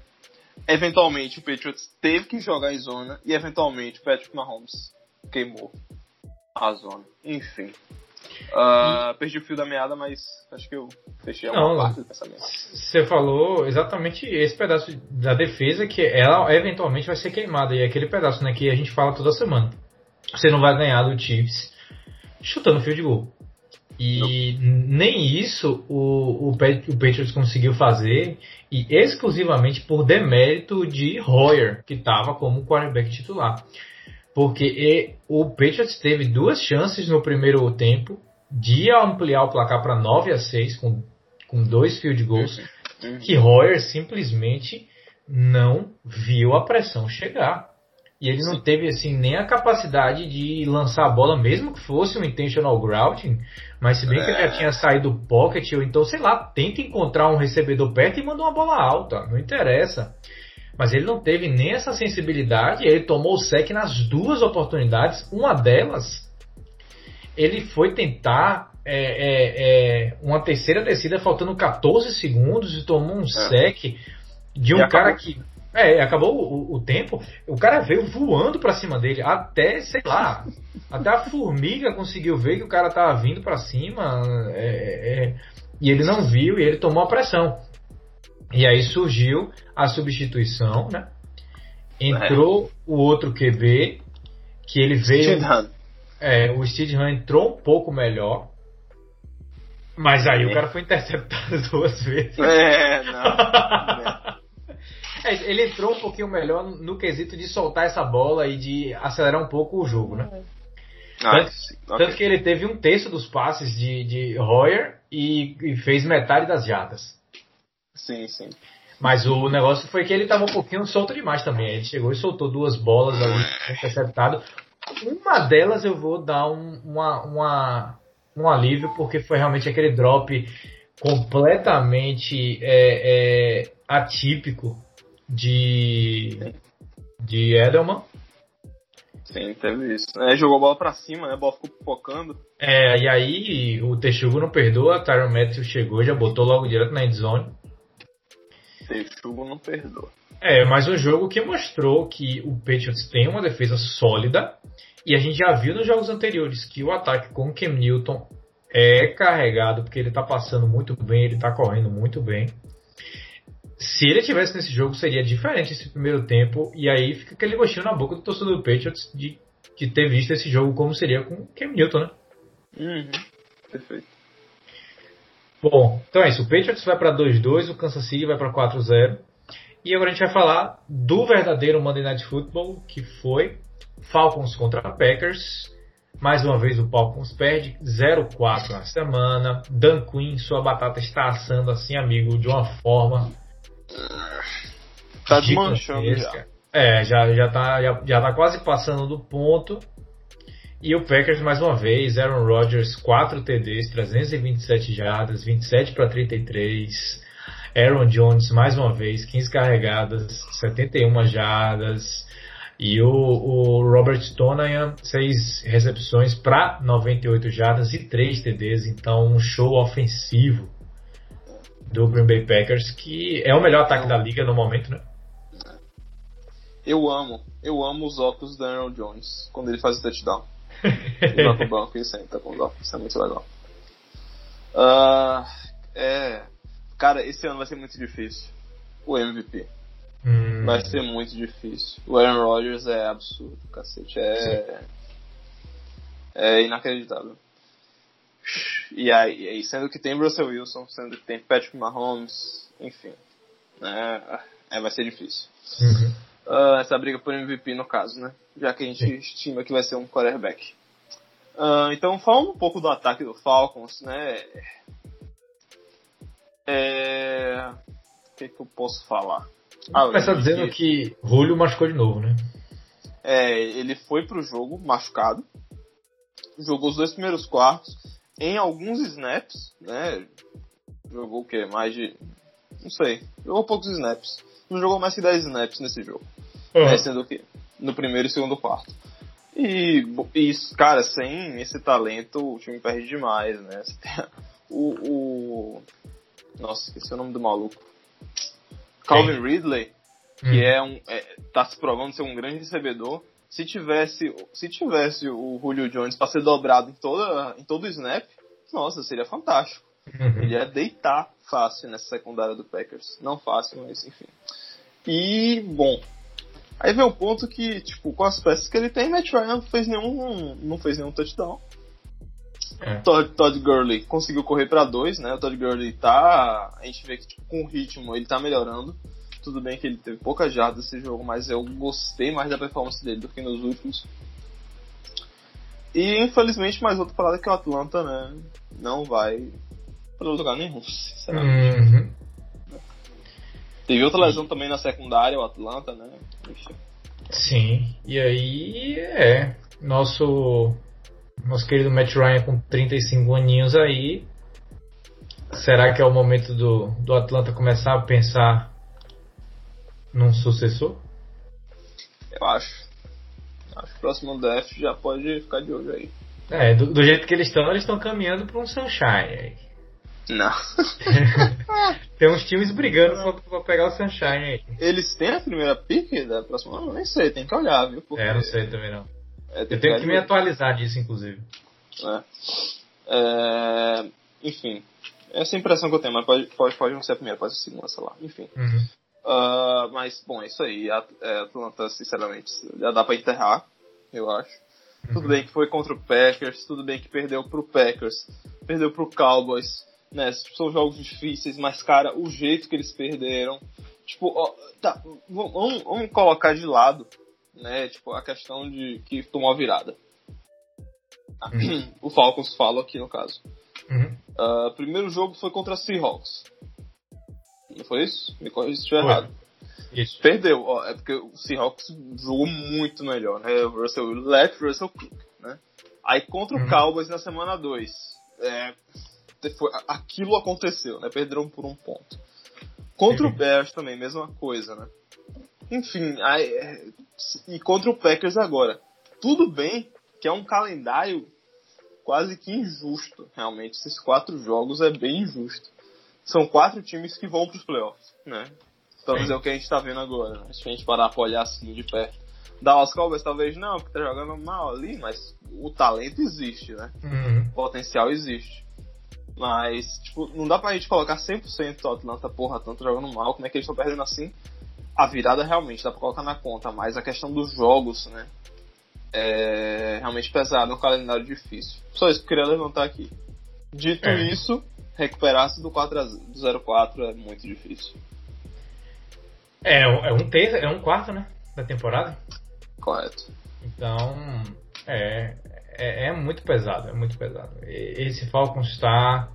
Eventualmente o Patriots teve que jogar em zona e eventualmente o Patrick Mahomes queimou a zona. Enfim. Uh, perdi o fio da meada, mas acho que eu fechei uma Não, parte do pensamento. Você falou exatamente esse pedaço da defesa que ela eventualmente vai ser queimada. E é aquele pedaço né, que a gente fala toda semana. Você não vai ganhar do Chiefs chutando fio de gol. E não. nem isso o, o, o Patriots conseguiu fazer, e exclusivamente por demérito de Hoyer, que estava como quarterback titular. Porque o Patriots teve duas chances no primeiro tempo de ampliar o placar para 9 a 6 com, com dois field goals, uhum. que Hoyer simplesmente não viu a pressão chegar. E ele não teve assim nem a capacidade de lançar a bola, mesmo que fosse um intentional grounding, mas se bem é. que ele já é. tinha saído do pocket, ou então, sei lá, tenta encontrar um recebedor perto e manda uma bola alta, não interessa. Mas ele não teve nem essa sensibilidade, ele tomou o sec nas duas oportunidades, uma delas ele foi tentar é, é, é, uma terceira descida faltando 14 segundos e tomou um é. sec de um cara acabou. que é, acabou o, o, tempo, o cara veio voando para cima dele, até, sei lá, até a formiga conseguiu ver que o cara tava vindo para cima, é, é, e ele não viu, e ele tomou a pressão. E aí surgiu a substituição, né? Entrou o outro QB, que ele veio. É, o Steve Han entrou um pouco melhor. Mas aí o cara foi interceptado duas vezes. É, não. É, ele entrou um pouquinho melhor no quesito de soltar essa bola e de acelerar um pouco o jogo, né? Ah, tanto, okay. tanto, que ele teve um terço dos passes de, de Hoyer e, e, fez metade das jadas. Sim, sim. Mas o negócio foi que ele estava um pouquinho solto demais também. Ele chegou e soltou duas bolas ali interceptado. Uma delas eu vou dar um, uma, uma, um alívio, porque foi realmente aquele drop completamente é, é, atípico de, de Edelman. Sim, teve isso. É, jogou a bola pra cima, né? A bola ficou pipocando. É, e aí o Texugo não perdoa, Tyron Matthew chegou já botou logo direto na endzone. Texugo não perdoa. É, mas um jogo que mostrou que o Patriots tem uma defesa sólida e a gente já viu nos jogos anteriores que o ataque com o Cam Newton é carregado porque ele tá passando muito bem, ele tá correndo muito bem se ele tivesse nesse jogo, seria diferente esse primeiro tempo. E aí fica aquele gostinho na boca do torcedor do Patriots de, de ter visto esse jogo como seria com o Cam Newton, né? Uhum. Perfeito. Bom, então é isso. O Patriots vai para 2-2, o Kansas City vai para 4-0. E agora a gente vai falar do verdadeiro Monday Night Football, que foi Falcons contra Packers. Mais uma vez o Falcons perde 0-4 na semana. Dan Quinn, sua batata está assando assim, amigo, de uma forma Tá desmanchando já. É, já, já, tá, já, já tá quase passando do ponto. E o Packers, mais uma vez, Aaron Rodgers, 4 TDs, 327 jardas, 27 para 33. Aaron Jones, mais uma vez, 15 carregadas, 71 jardas. E o, o Robert Tonyan, 6 recepções para 98 jardas e 3 TDs. Então, um show ofensivo do Green Bay Packers, que é o melhor ataque da liga no momento, né? Eu amo, eu amo os óculos do Aaron Jones quando ele faz o touchdown. Pro banco senta com os óculos, isso é muito legal. Uh, é, cara, esse ano vai ser muito difícil. O MVP. Hum. Vai ser muito difícil. O Aaron Rodgers é absurdo, cacete. É, é inacreditável. E aí, sendo que tem Russell Wilson, sendo que tem Patrick Mahomes, enfim. Né, é, vai ser difícil. Uhum. Uh, essa briga por MVP no caso, né? Já que a gente Sim. estima que vai ser um quarterback. Uh, então, falando um pouco do ataque do Falcons, né? É... O que, que eu posso falar? Ah, Começa dizendo que... que Julio machucou de novo, né? É, ele foi pro jogo machucado, jogou os dois primeiros quartos, em alguns snaps, né? Jogou o quê? Mais de. Não sei. Jogou poucos snaps. Não jogou mais que 10 snaps nesse jogo. Uhum. É, sendo que no primeiro e segundo quarto. E, e, cara, sem esse talento, o time perde demais, né? O, o. Nossa, esqueci o nome do maluco. Calvin Ridley, que hum. é um. É, tá se provando ser um grande recebedor. Se tivesse, se tivesse o Julio Jones para ser dobrado em, toda, em todo o snap, nossa, seria fantástico. Uhum. Ele ia deitar fácil nessa secundária do Packers. Não fácil, mas enfim. E, bom, Aí vem um ponto que, tipo, com as peças que ele tem, Matt Ryan não fez nenhum, não fez nenhum touchdown. É. Todd, Todd Gurley conseguiu correr para dois, né? O Todd Gurley tá. A gente vê que tipo, com o ritmo ele tá melhorando. Tudo bem que ele teve poucas jardas nesse jogo, mas eu gostei mais da performance dele do que nos últimos. E infelizmente mais outra parada que o Atlanta, né? Não vai para lugar nenhum, sinceramente. Uhum. Teve outra lesão também na secundária, o Atlanta, né? Enfim. Sim, e aí é. Nosso nosso querido Matt Ryan com 35 aninhos aí. Será que é o momento do, do Atlanta começar a pensar num sucessor? Eu acho. Acho que o próximo draft já pode ficar de olho aí. É, do, do jeito que eles estão, eles estão caminhando para um Sunshine aí. Não. tem uns times brigando pra, pra, pegar o Sunshine aí. Eles têm a primeira pick da próxima? Não, nem sei, tem que olhar, viu? Porque... É, não sei também não. É, Eu tenho que me atualizar disso, inclusive. É. É... Enfim, essa é a impressão que eu tenho, mas pode, pode, pode não ser a primeira, pode ser a segunda, sei lá. Enfim. Uhum. Uh, mas, bom, é isso aí. A, é, Atlanta, sinceramente, já dá pra enterrar, eu acho. Uhum. Tudo bem que foi contra o Packers, tudo bem que perdeu pro Packers, perdeu pro Cowboys, né? São jogos difíceis, mas, cara, o jeito que eles perderam. Tipo, ó, tá, vamos, vamos colocar de lado, né? Tipo, a questão de que tomou a virada. Uhum. O Falcons fala aqui no caso. Uhum. Uh, primeiro jogo foi contra a Seahawks. Não foi isso? Me corrija se estiver errado. Isso. Perdeu, ó, é porque o Seahawks jogou muito melhor, né? O Russell left, Russell Cook, né? Aí contra uhum. o Cowboys na semana 2. É, foi, aquilo aconteceu, né? Perderam por um ponto. Contra o uhum. Bears também, mesma coisa, né? Enfim, aí, é, e contra o Packers agora. Tudo bem que é um calendário quase que injusto, realmente. Esses quatro jogos é bem injusto. São quatro times que vão para os playoffs, né? Menos é o que a gente está vendo agora, né? Se a gente parar para olhar assim de perto. Dallas Cowboys talvez não, porque tá jogando mal ali, mas o talento existe, né? Uhum. O potencial existe. Mas, tipo, não dá pra gente colocar 100% o Atlanta, porra, tanto jogando mal, como é que eles estão perdendo assim? A virada realmente dá pra colocar na conta, mas a questão dos jogos, né? É realmente pesado, é um calendário difícil. Só isso que eu queria levantar aqui. Dito é. isso, recuperar-se do, 4 do 0-4 é muito difícil. É, é um terço, é um quarto, né? Da temporada. Correto. Então, é, é, é, muito pesado, é muito pesado. Esse Falcons está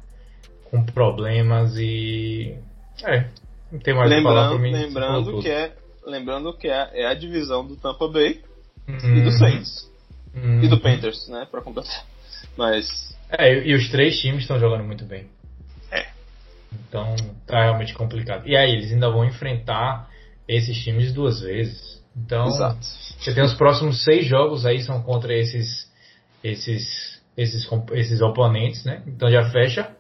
com problemas e. É, não tem mais lembrando, falar pra mim. Lembrando que, é, lembrando que é, é a divisão do Tampa Bay hum, e do Saints. Hum, e do Panthers, né? Pra completar. Mas. É, e, e os três times estão jogando muito bem. É. Então tá realmente complicado. E aí, eles ainda vão enfrentar esses times duas vezes. Então, Exato. você tem os próximos seis jogos aí, são contra esses esses, esses, esses oponentes, né? Então já fecha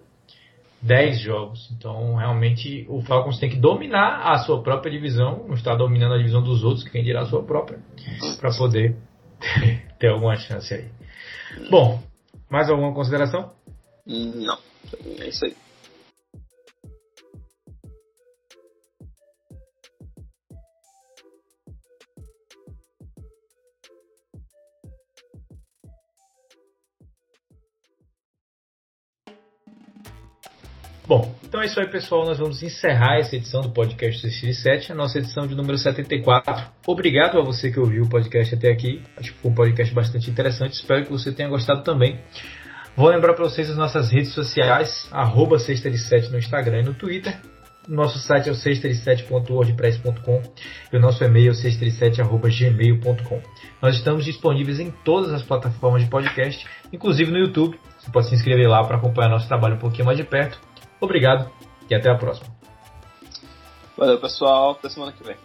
10 jogos. Então realmente o Falcons tem que dominar a sua própria divisão, não está dominando a divisão dos outros, quem dirá a sua própria, para poder ter alguma chance aí. Bom, mais alguma consideração? Não, é isso aí. Bom, então é isso aí, pessoal. Nós vamos encerrar essa edição do podcast CX7, a nossa edição de número 74. Obrigado a você que ouviu o podcast até aqui. Acho que foi um podcast bastante interessante. Espero que você tenha gostado também. Vou lembrar para vocês as nossas redes sociais, arroba Sexta de Sete no Instagram e no Twitter. Nosso site é o sexta37.wordpress.com e o nosso e-mail é sexta37.gmail.com. Nós estamos disponíveis em todas as plataformas de podcast, inclusive no YouTube. Você pode se inscrever lá para acompanhar nosso trabalho um pouquinho mais de perto. Obrigado e até a próxima. Valeu, pessoal. Até semana que vem.